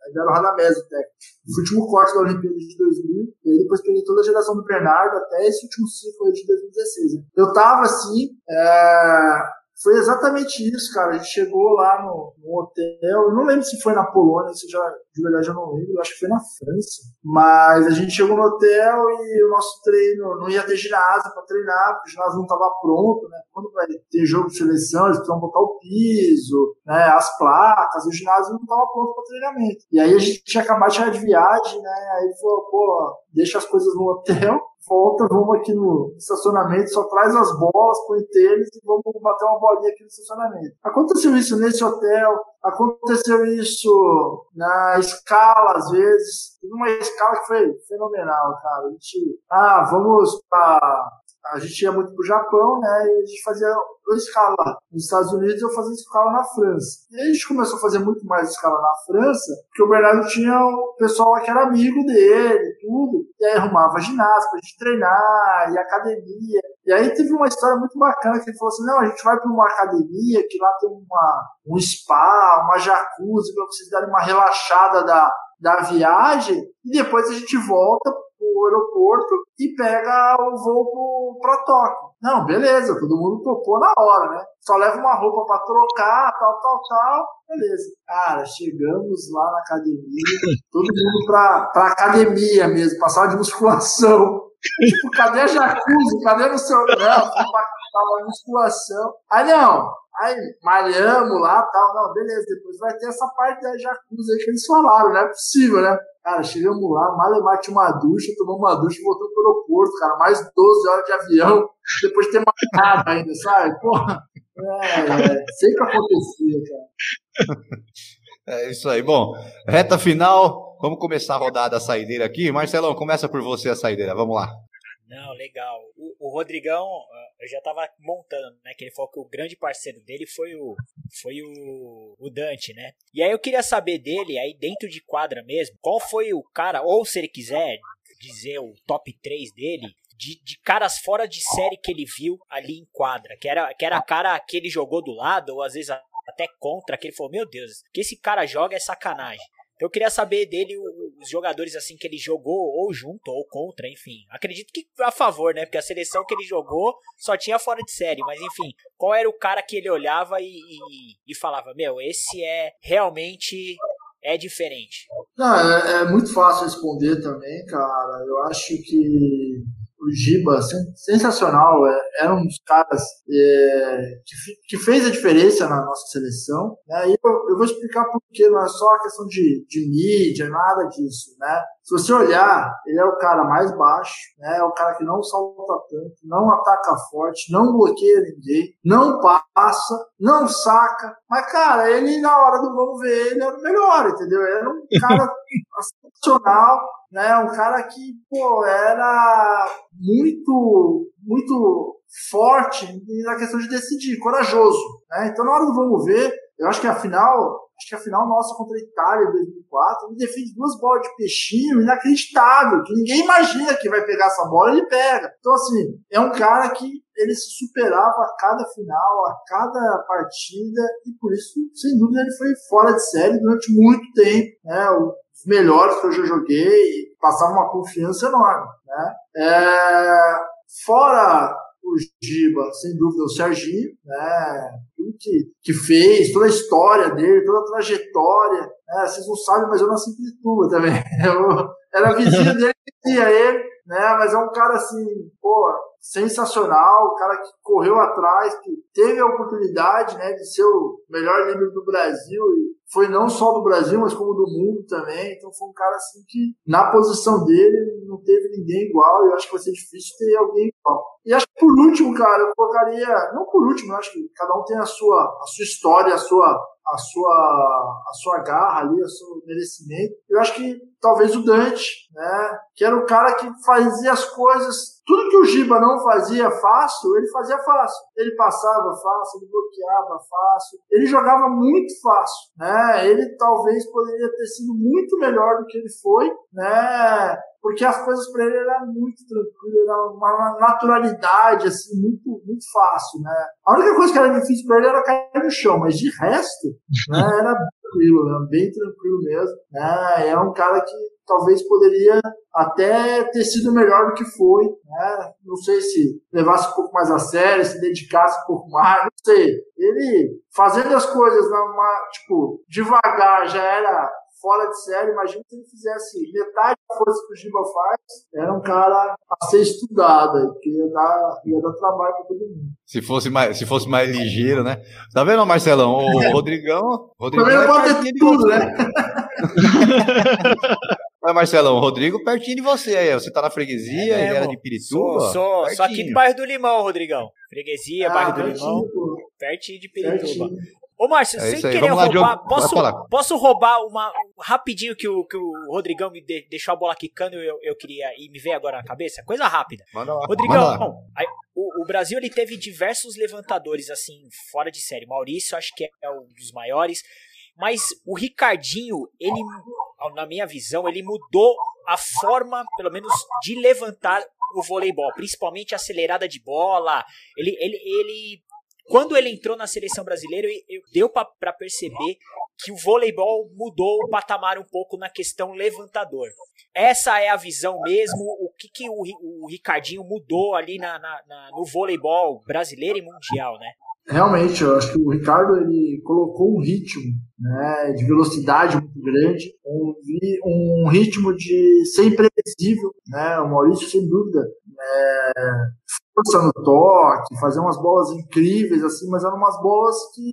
Ainda era o Radamés o técnico. O último corte da Olimpíada de 2000. E aí depois peguei toda a geração do Bernardo até esse último ciclo aí de 2016. Né? Eu tava assim. É foi exatamente isso, cara. A gente chegou lá no, no, hotel. Eu não lembro se foi na Polônia, se já, de verdade eu não lembro. Eu acho que foi na França. Mas a gente chegou no hotel e o nosso treino não ia ter ginásio para treinar, porque o ginásio não estava pronto, né? Quando vai ter jogo de seleção, eles precisam botar o piso, né? As placas, o ginásio não estava pronto para treinamento. E aí a gente tinha acabado de chegar de viagem, né? Aí falou, pô, deixa as coisas no hotel volta, vamos aqui no estacionamento, só traz as bolas, põe tênis e vamos bater uma bolinha aqui no estacionamento. Aconteceu isso nesse hotel, aconteceu isso na escala, às vezes. Teve uma escala que foi fenomenal, cara. A gente, ah, vamos pra a gente ia muito pro Japão, né? E a gente fazia escala nos Estados Unidos eu fazia escala na França. E a gente começou a fazer muito mais escala na França, porque o Bernardo tinha o pessoal lá que era amigo dele, tudo. E aí arrumava ginásio pra gente treinar, e academia. E aí teve uma história muito bacana que ele falou assim: não, a gente vai para uma academia que lá tem uma, um spa, uma jacuzzi, para vocês darem uma relaxada da, da viagem, e depois a gente volta pro aeroporto e pega o voo para Tóquio. Não, beleza, todo mundo topou na hora, né? Só leva uma roupa para trocar, tal, tal, tal, beleza. Cara, chegamos lá na academia, todo mundo pra, pra academia mesmo, passar de musculação. tipo, cadê a jacuzzi? Cadê o seu. Não, tava musculação. Aí não, Aí malhamos lá tal. Não, beleza, depois vai ter essa parte da jacuzzi aí que eles falaram, não é possível, né? Cara, chegamos lá, Malemar tinha uma ducha, tomamos uma ducha e voltamos pro aeroporto, cara. Mais 12 horas de avião, depois de ter marcado ainda, sabe? Porra, é, é, sempre acontecia, cara. É isso aí. Bom, reta final. Vamos começar a rodada a saideira aqui. Marcelão, começa por você a saideira. Vamos lá. Não, legal. O, Rodrigão, ah, eu já tava montando, né? Que ele falou que o grande parceiro dele foi o foi o, o Dante, né? E aí eu queria saber dele, aí dentro de quadra mesmo, qual foi o cara, ou se ele quiser dizer o top 3 dele, de, de, caras fora de série que ele viu ali em quadra. Que era, que era cara que ele jogou do lado, ou às vezes até contra, que ele falou: Meu Deus, que esse cara joga é sacanagem. Então eu queria saber dele os jogadores assim que ele jogou ou junto ou contra, enfim. Acredito que a favor, né? Porque a seleção que ele jogou só tinha fora de série, mas enfim, qual era o cara que ele olhava e, e, e falava, meu, esse é realmente é diferente? Não, é, é, muito fácil responder também, cara. Eu acho que o Giba, sensacional, é, era um dos caras é, que, que, fez a diferença na nossa seleção. Né? E eu, eu, vou explicar por que não é só a questão de, de mídia, nada disso. Né? Se você olhar, ele é o cara mais baixo, né? é o cara que não salta tanto, não ataca forte, não bloqueia ninguém, não passa, não saca. Mas, cara, ele na hora do vamos ver, ele era o melhor, entendeu? Ele era um cara excepcional né? Um cara que, pô, era muito, muito forte na questão de decidir, corajoso, né? Então, na hora do vamos ver, eu acho que a final, acho que a final nossa contra a Itália em 2004, ele defende duas bolas de peixinho inacreditável, que ninguém imagina que vai pegar essa bola, ele pega. Então, assim, é um cara que ele se superava a cada final, a cada partida, e por isso, sem dúvida, ele foi fora de série durante muito tempo, né? os melhores que eu já joguei e passava uma confiança enorme. Né? É, fora o Giba, sem dúvida, o Serginho, né? Tudo que, que fez, toda a história dele, toda a trajetória. Né? Vocês não sabem, mas eu nasci em Pirituba também. Eu era vizinho dele, conhecia ele, né? mas é um cara assim, pô, sensacional, o cara que correu atrás, que teve a oportunidade né, de ser o melhor líder do Brasil e foi não só do Brasil, mas como do mundo também. Então foi um cara assim que, na posição dele, não teve ninguém igual. E eu acho que vai ser difícil ter alguém igual. E acho que por último, cara, eu colocaria, não por último, acho que cada um tem a sua, a sua história, a sua, a sua, a sua garra ali, o seu merecimento. Eu acho que talvez o Dante, né, que era o cara que fazia as coisas, tudo que o Giba não fazia fácil, ele fazia fácil. Ele passava fácil, ele bloqueava fácil, ele jogava muito fácil, né? Ele talvez poderia ter sido muito melhor do que ele foi, né? Porque as coisas para ele eram muito tranquilas, era uma naturalidade, assim, muito, muito fácil, né? A única coisa que era difícil para ele era cair no chão, mas de resto, né, era tranquilo, né? bem tranquilo mesmo, né? É um cara que talvez poderia até ter sido melhor do que foi, né? Não sei se levasse um pouco mais a sério, se dedicasse um pouco mais, não sei. Ele fazendo as coisas numa, tipo, devagar já era fora de série. Imagina se ele fizesse metade da força que o Giba faz. Era um cara a ser estudado, que ia dar, ia dar trabalho para todo mundo. Se fosse, mais, se fosse mais ligeiro, né? Tá vendo, Marcelão? O Rodrigão. Rodrigão Também não pode ter tudo, né? Mas, Marcelão, o Rodrigo pertinho de você aí. Você tá na freguesia, é, ele era de Pirituba. Sou, sou, sou aqui do bairro do Limão, Rodrigão. Freguesia, ah, bairro do Limão. Pertinho de Pirituba. Pertinho. Ô, Márcio, é sem querer roubar, lá, posso, posso roubar uma, rapidinho que o, que o Rodrigão me de, deixou a bola quicando e eu, eu queria, e me veio agora na cabeça? Coisa rápida. Manda lá. Rodrigão, Manda lá. Bom, o, o, Brasil ele teve diversos levantadores, assim, fora de série. Maurício, acho que é um dos maiores. Mas o Ricardinho, ele, na minha visão, ele mudou a forma, pelo menos, de levantar o voleibol, principalmente a acelerada de bola. Ele, ele, ele quando ele entrou na seleção brasileira, eu, deu para perceber que o voleibol mudou o patamar um pouco na questão levantador. Essa é a visão mesmo, o que, que o, o Ricardinho mudou ali na, na, na, no voleibol brasileiro e mundial, né? Realmente, eu acho que o Ricardo ele colocou um ritmo né, de velocidade muito grande, um, um ritmo de ser imprevisível. Né? O Maurício, sem dúvida, é, força no toque, fazer umas bolas incríveis, assim, mas eram umas bolas que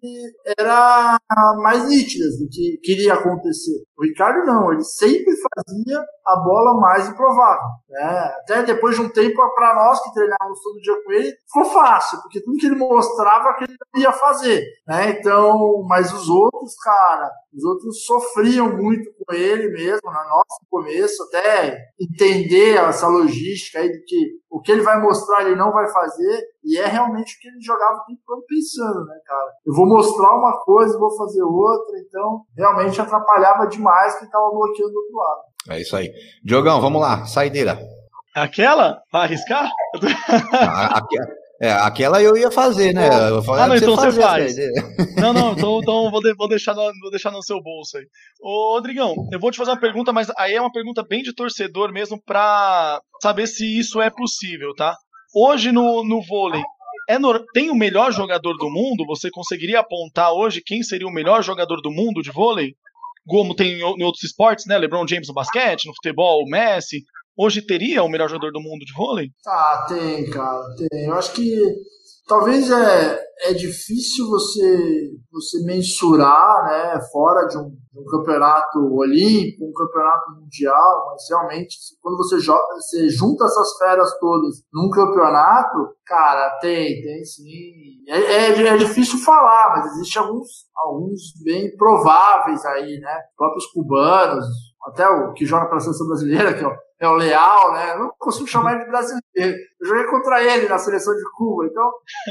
eram mais nítidas do que queria acontecer. O Ricardo não, ele sempre fazia a bola mais improvável. Né? Até depois de um tempo, para nós que treinávamos todo dia com ele, ficou fácil, porque tudo que ele mostrava que ele ia fazer. Né? Então, mas os outros, cara, os outros sofriam muito com ele mesmo, no nosso começo, até entender essa logística aí de que o que ele vai mostrar ele não vai fazer, e é realmente o que ele jogava o tempo todo pensando, né, cara? Eu vou mostrar uma coisa, vou fazer outra, então realmente atrapalhava demais quem estava bloqueando do outro lado. É isso aí. Diogão, vamos lá, saideira. Aquela? Vai arriscar? Ah, É, aquela eu ia fazer, né? Eu ah, não, então você faz. Não, não, então, então vou, de, vou, deixar no, vou deixar no seu bolso aí. Ô, Rodrigão, eu vou te fazer uma pergunta, mas aí é uma pergunta bem de torcedor mesmo pra saber se isso é possível, tá? Hoje no, no vôlei, é no, tem o melhor jogador do mundo? Você conseguiria apontar hoje quem seria o melhor jogador do mundo de vôlei? Como tem em outros esportes, né? LeBron James no basquete, no futebol, o Messi hoje teria o melhor jogador do mundo de vôlei? Ah, tem, cara, tem. Eu acho que talvez é, é difícil você, você mensurar, né, fora de um, de um campeonato olímpico, um campeonato mundial, mas realmente, quando você, joga, você junta essas feras todas num campeonato, cara, tem, tem sim. É, é, é difícil falar, mas existem alguns, alguns bem prováveis aí, né, próprios cubanos, até o que joga para a seleção brasileira, que é o, é o Leal, né? Eu não consigo chamar ele de brasileiro. Eu joguei contra ele na seleção de Cuba. Então,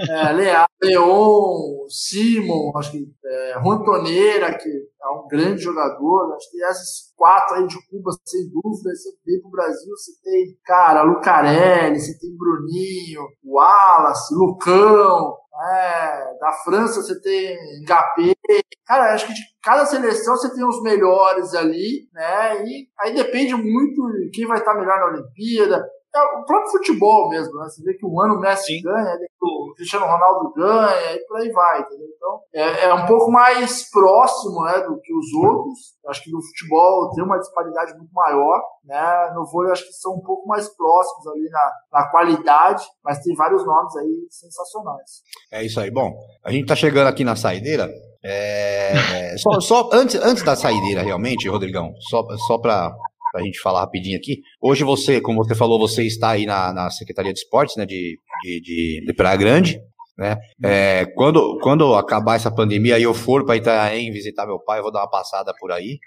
é, Leal, Leon, Simon, acho que é, Juan Toneira, que é um grande jogador. Acho que esses quatro aí de Cuba, sem dúvida, você vem pro Brasil, você tem, cara, Lucarelli, você tem Bruninho, Wallace, Lucão, é, da França você tem Ngapé. Cara, acho que de cada seleção você tem os melhores ali, né? E aí depende muito de quem vai estar melhor na Olimpíada. É o próprio futebol mesmo, né? Você vê que um ano o Messi Sim. ganha, o Cristiano Ronaldo ganha, e por aí vai, entendeu? Então, é, é um pouco mais próximo, né, do que os outros. acho que no futebol tem uma disparidade muito maior, né? No vôlei acho que são um pouco mais próximos ali na, na qualidade, mas tem vários nomes aí sensacionais. É isso aí. Bom, a gente tá chegando aqui na saideira. É, só, só antes, antes da saideira, realmente, Rodrigão, só, só para para a gente falar rapidinho aqui. Hoje você, como você falou, você está aí na, na Secretaria de Esportes, né, de, de, de, de Praia Grande, né? É, quando, quando acabar essa pandemia e eu for para Itanhaém visitar meu pai, eu vou dar uma passada por aí.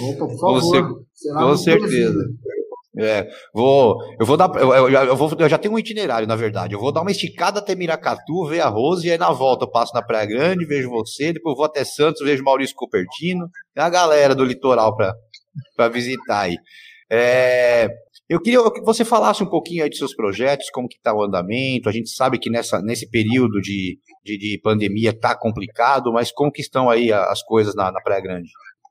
Opa, por favor. com certeza. É, vou, eu vou dar, eu, eu, eu, vou, eu já tenho um itinerário, na verdade. Eu vou dar uma esticada até Miracatu, ver a Rose, e aí na volta eu passo na Praia Grande, vejo você, depois vou até Santos, vejo Maurício Cupertino, tem a galera do litoral para visitar aí. É, eu queria que você falasse um pouquinho aí de seus projetos, como que está o andamento. A gente sabe que nessa, nesse período de, de, de pandemia está complicado, mas como que estão aí as coisas na, na Praia Grande?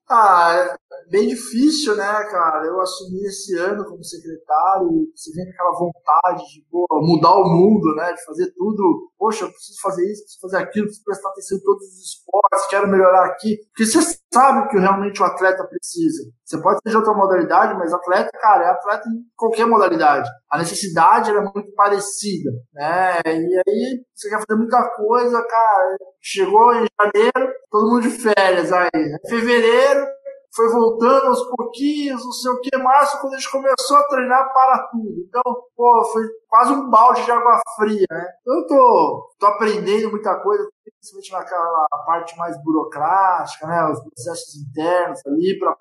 Ah, bem difícil, né, cara? Eu assumi esse ano como secretário, você vem com aquela vontade de pô, mudar o mundo, né? De fazer tudo. Poxa, eu preciso fazer isso, preciso fazer aquilo, preciso prestar atenção em todos os esportes, quero melhorar aqui. Porque você sabe o que realmente o atleta precisa. Você pode ser de outra modalidade, mas atleta, cara, é atleta em qualquer modalidade. A necessidade é muito parecida, né? E aí você quer fazer muita coisa, cara. Chegou em janeiro, todo mundo de férias aí. Em fevereiro, foi voltando aos pouquinhos, não sei o que, março, quando a gente começou a treinar, para tudo. Então, pô, foi quase um balde de água fria, né? Então, eu tô, tô aprendendo muita coisa, principalmente naquela parte mais burocrática, né? Os processos internos ali, para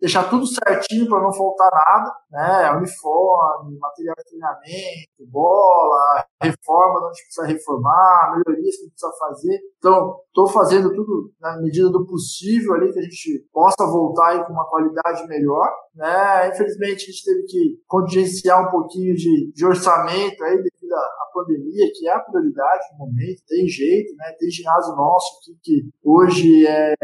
deixar tudo certinho para não faltar nada, né? Uniforme, material de treinamento, bola, reforma onde precisa reformar, melhorias que precisa fazer. Então, estou fazendo tudo na medida do possível ali que a gente possa voltar aí com uma qualidade melhor, né? Infelizmente a gente teve que contingenciar um pouquinho de, de orçamento aí devido à pandemia, que é a prioridade no momento, tem jeito, né? Tem ginásio nosso aqui que hoje é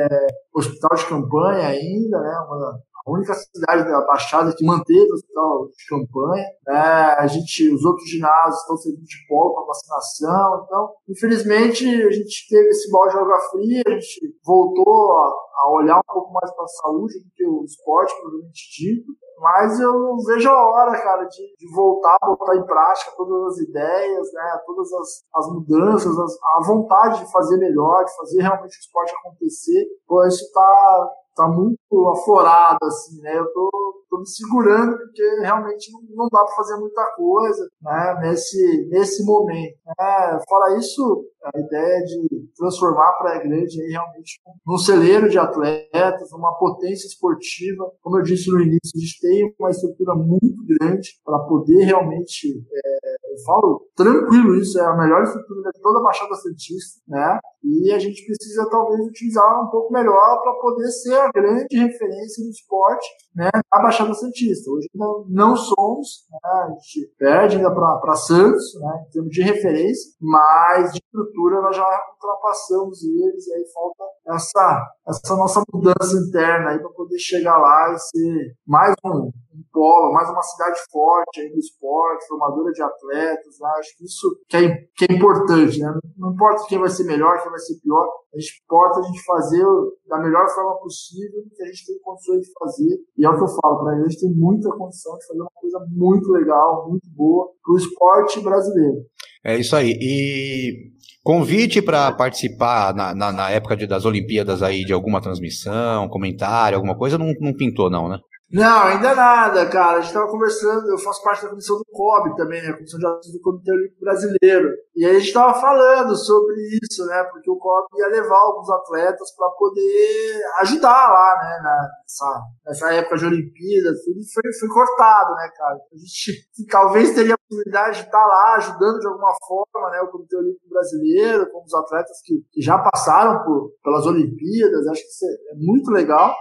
hospital de campanha ainda, né? Uma, a única cidade da Baixada que manteve o hospital de campanha. Né? A gente, os outros ginásios estão servindo de polo para vacinação. Então, infelizmente, a gente teve esse balde de água fria, a gente voltou a, a olhar um pouco mais para a saúde do que o esporte, provavelmente dito. Mas eu não vejo a hora, cara, de, de voltar botar em prática todas as ideias, né, todas as, as mudanças, as, a vontade de fazer melhor, de fazer realmente o esporte acontecer. Pô, isso tá, tá muito aflorado, assim, né? Eu tô, tô me segurando porque realmente não, dá para fazer muita coisa, né? Nesse, nesse momento. Né? Fora isso, a ideia de transformar a Praia Grande aí realmente num celeiro de atletas, uma potência esportiva. Como eu disse no início, a gente tem uma estrutura muito grande para poder realmente, é, eu falo tranquilo isso, é a melhor estrutura de toda a Baixada Santista, né? E a gente precisa talvez utilizar um pouco melhor para poder ser a grande referência do esporte né, a Baixada Santista. Hoje não, não somos, né, a gente perde ainda para Santos, né, em termos de referência, mas de estrutura nós já ultrapassamos eles, e aí falta essa, essa nossa mudança interna aí para poder chegar lá e ser mais um, um polo, mais uma cidade forte aí no esporte, formadora de atletas, né, acho que isso que é, que é importante, né, não importa quem vai ser melhor, quem vai ser pior, a gente importa a gente fazer da melhor forma possível que a gente tem condições de fazer, e é o que eu falo, para a gente tem muita condição de fazer uma coisa muito legal, muito boa para o esporte brasileiro. É isso aí. E convite para participar na, na, na, época de, das Olimpíadas aí de alguma transmissão, comentário, alguma coisa, não, não pintou, não, né? Não, ainda nada, cara. A gente estava conversando, eu faço parte da comissão do COB também, né? A Comissão de Assuntos do Comitê Olímpico Brasileiro. E aí a gente estava falando sobre isso, né? Porque o COB ia levar alguns atletas para poder ajudar lá, né? Nessa, nessa época de Olimpíadas, tudo foi, foi cortado, né, cara? A gente talvez teria a possibilidade de estar tá lá ajudando de alguma forma, né? O Comitê Olímpico Brasileiro, com os atletas que, que já passaram por, pelas Olimpíadas. Acho que isso é, é muito legal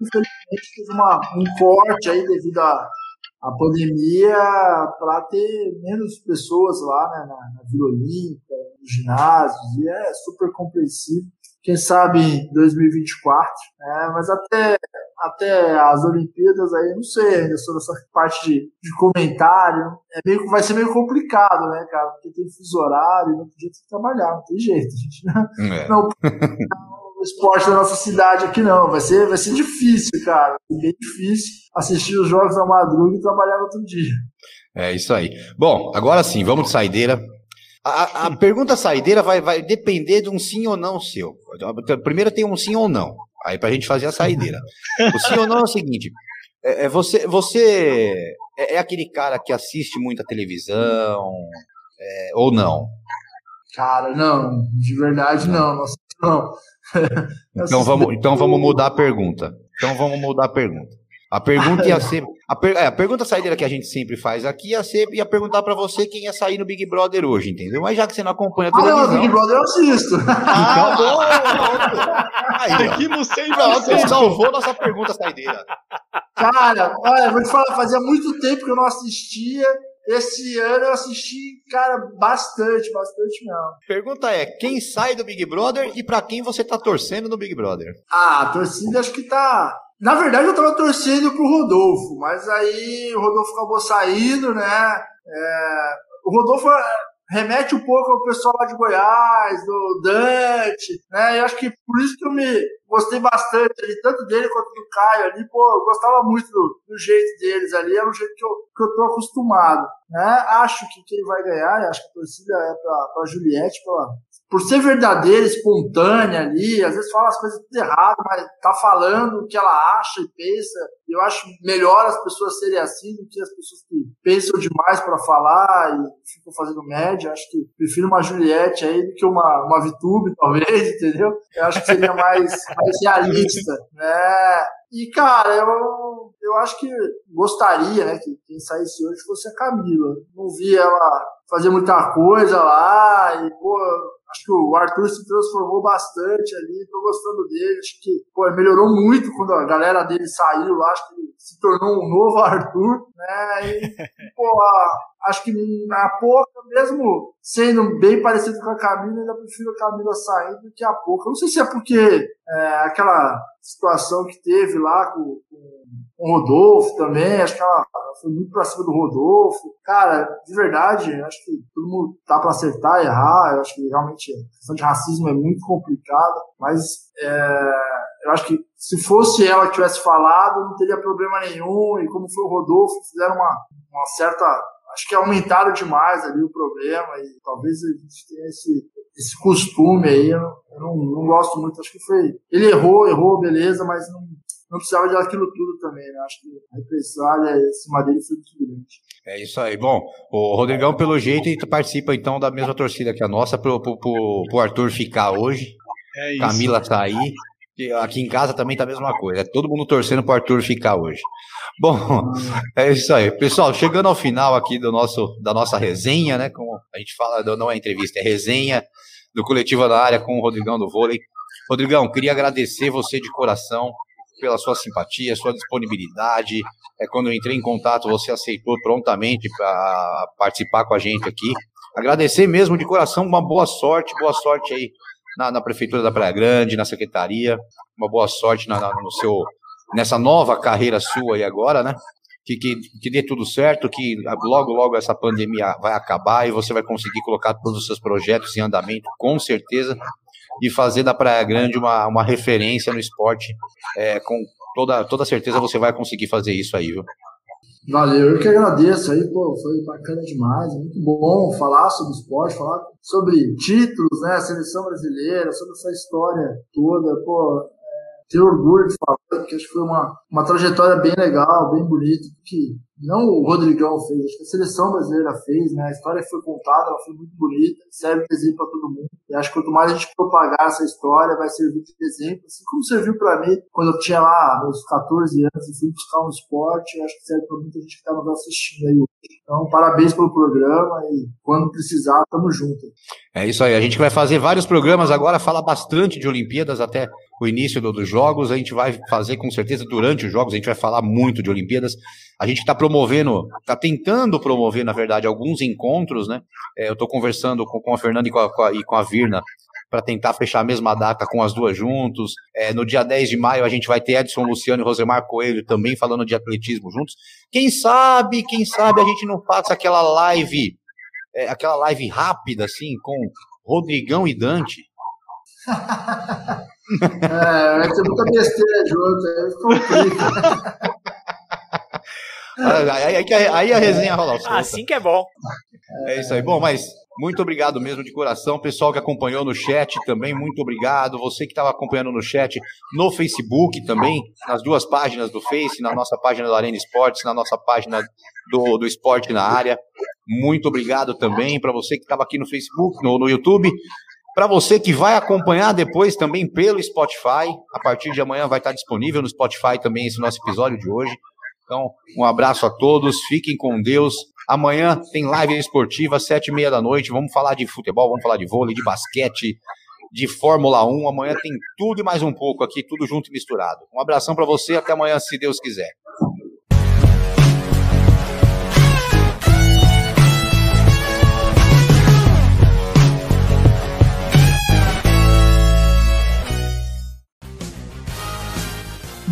infelizmente teve uma, um corte aí devido à, à pandemia para ter menos pessoas lá né, na, na Vila Olímpica, nos ginásios, e é super compreensível. Quem sabe em 2024, né, mas até, até as Olimpíadas aí, não sei ainda sobre essa parte de, de comentário. É meio, vai ser meio complicado, né, cara? Porque tem fuso horário, não podia trabalhar, não tem jeito. A gente não, é. não esporte da nossa cidade aqui, não. Vai ser, vai ser difícil, cara. Bem difícil assistir os jogos na madruga e trabalhar no outro dia. É isso aí. Bom, agora sim, vamos de saideira. A, a pergunta saideira vai, vai depender de um sim ou não seu. Primeiro tem um sim ou não. Aí pra gente fazer a saideira. O sim ou não é o seguinte: é, é você, você é, é, aquele cara que assiste muita televisão é, ou não? Cara, não, de verdade não. Nossa, não. então, vamos, então vamos mudar a pergunta. Então vamos mudar a pergunta. A pergunta ia ser. A, per, é, a pergunta saideira que a gente sempre faz aqui ia ser ia perguntar para você quem ia sair no Big Brother hoje, entendeu? Mas já que você não acompanha televisão. Ah, não, Big Brother eu assisto. Ah, então, bom! Aí, Seguimos sem você. Salvou nossa pergunta saideira. Cara, olha, vou te falar, fazia muito tempo que eu não assistia. Esse ano eu assisti, cara, bastante, bastante mesmo. Pergunta é: quem sai do Big Brother e para quem você tá torcendo no Big Brother? Ah, a torcida acho que tá. Na verdade, eu tava torcendo pro Rodolfo, mas aí o Rodolfo acabou saindo, né? É... O Rodolfo remete um pouco ao pessoal lá de Goiás, do Dante, né? Eu acho que por isso que eu me gostei bastante ali, tanto dele quanto do Caio ali, pô, eu gostava muito do, do jeito deles ali, era um jeito que eu, que eu tô acostumado, né? Acho que quem vai ganhar, acho que a torcida é pra, pra Juliette, pela, por ser verdadeira, espontânea ali, às vezes fala as coisas tudo errado, mas tá falando o que ela acha e pensa. Eu acho melhor as pessoas serem assim do que as pessoas que pensam demais para falar e ficam fazendo média. Acho que prefiro uma Juliette aí do que uma, uma Vitube, talvez, entendeu? Eu acho que seria mais, mais realista, né? E, cara, eu, eu acho que gostaria, né, que quem saísse hoje fosse a Camila. Não vi ela fazer muita coisa lá e, pô, Acho que o Arthur se transformou bastante ali, tô gostando dele. Acho que pô, melhorou muito quando a galera dele saiu. Acho que ele se tornou um novo Arthur, né? E, pô, acho que na pouca, mesmo sendo bem parecido com a Camila, ainda prefiro a Camila saindo do que a pouca. Não sei se é porque é, aquela situação que teve lá com, com o Rodolfo também, acho que ela foi muito pra cima do Rodolfo. Cara, de verdade, acho que todo mundo tá pra acertar errar. Eu acho que realmente a questão de racismo é muito complicada, mas é, eu acho que se fosse ela que tivesse falado, não teria problema nenhum. E como foi o Rodolfo, fizeram uma, uma certa. Acho que aumentaram demais ali o problema e talvez a gente tenha esse, esse costume aí. Eu, eu não, não gosto muito. Acho que foi. Ele errou, errou, beleza, mas não, não precisava de aquilo tudo também, né? Acho que a repressália em cima dele foi muito grande. É isso aí. Bom, o Rodrigão, pelo jeito, participa então da mesma torcida que a nossa, pro, pro, pro, pro Arthur ficar hoje. É isso. Camila sair. Aqui em casa também tá a mesma coisa. É todo mundo torcendo pro Arthur ficar hoje. Bom, é isso aí. Pessoal, chegando ao final aqui do nosso, da nossa resenha, né? Como a gente fala, não é entrevista, é resenha do Coletivo da Área com o Rodrigão do Vôlei. Rodrigão, queria agradecer você de coração pela sua simpatia, sua disponibilidade. É, quando eu entrei em contato, você aceitou prontamente para participar com a gente aqui. Agradecer mesmo de coração, uma boa sorte, boa sorte aí na, na Prefeitura da Praia Grande, na Secretaria, uma boa sorte na, na, no seu, nessa nova carreira sua aí agora, né? Que, que, que dê tudo certo, que logo, logo essa pandemia vai acabar e você vai conseguir colocar todos os seus projetos em andamento, com certeza, e fazer da Praia Grande uma, uma referência no esporte. É, com toda, toda certeza você vai conseguir fazer isso aí, viu? Valeu, eu que agradeço aí, pô, foi bacana demais, é muito bom falar sobre esporte, falar sobre títulos, né, seleção brasileira, sobre essa história toda, pô, ter orgulho de falar, porque acho que foi uma, uma trajetória bem legal, bem bonita, que não o Rodrigão fez, acho que a seleção brasileira fez, né? A história que foi contada, ela foi muito bonita, serve de exemplo para todo mundo. E acho que quanto mais a gente propagar essa história, vai servir de exemplo, assim como serviu para mim quando eu tinha lá meus 14 anos e fui buscar um esporte, acho que serve para muita gente que está nos assistindo aí hoje. Então, parabéns pelo programa e quando precisar, tamo junto. É isso aí, a gente vai fazer vários programas agora, fala bastante de Olimpíadas até o início do, dos jogos, a gente vai fazer com certeza durante os jogos, a gente vai falar muito de Olimpíadas. A gente está promovendo, está tentando promover, na verdade, alguns encontros, né? É, eu estou conversando com, com a Fernanda e com a, com a, e com a Virna para tentar fechar a mesma data com as duas juntos. É, no dia 10 de maio a gente vai ter Edson Luciano e Rosemar Coelho também falando de atletismo juntos. Quem sabe, quem sabe a gente não faça aquela live, é, aquela live rápida assim com Rodrigão e Dante. É, vai ter muita besteira junto, aí complica. Aí, aí, aí, a resenha rola. Assim que é bom. É isso aí. Bom, mas muito obrigado mesmo de coração. Pessoal que acompanhou no chat também, muito obrigado. Você que estava acompanhando no chat, no Facebook também, nas duas páginas do Face, na nossa página do Arena Esportes, na nossa página do, do Esporte na Área. Muito obrigado também para você que estava aqui no Facebook, no, no YouTube. Para você que vai acompanhar depois também pelo Spotify, a partir de amanhã vai estar disponível no Spotify também esse nosso episódio de hoje. Então, um abraço a todos, fiquem com Deus. Amanhã tem live esportiva, sete e meia da noite. Vamos falar de futebol, vamos falar de vôlei, de basquete, de Fórmula 1. Amanhã tem tudo e mais um pouco aqui, tudo junto e misturado. Um abração para você, até amanhã, se Deus quiser.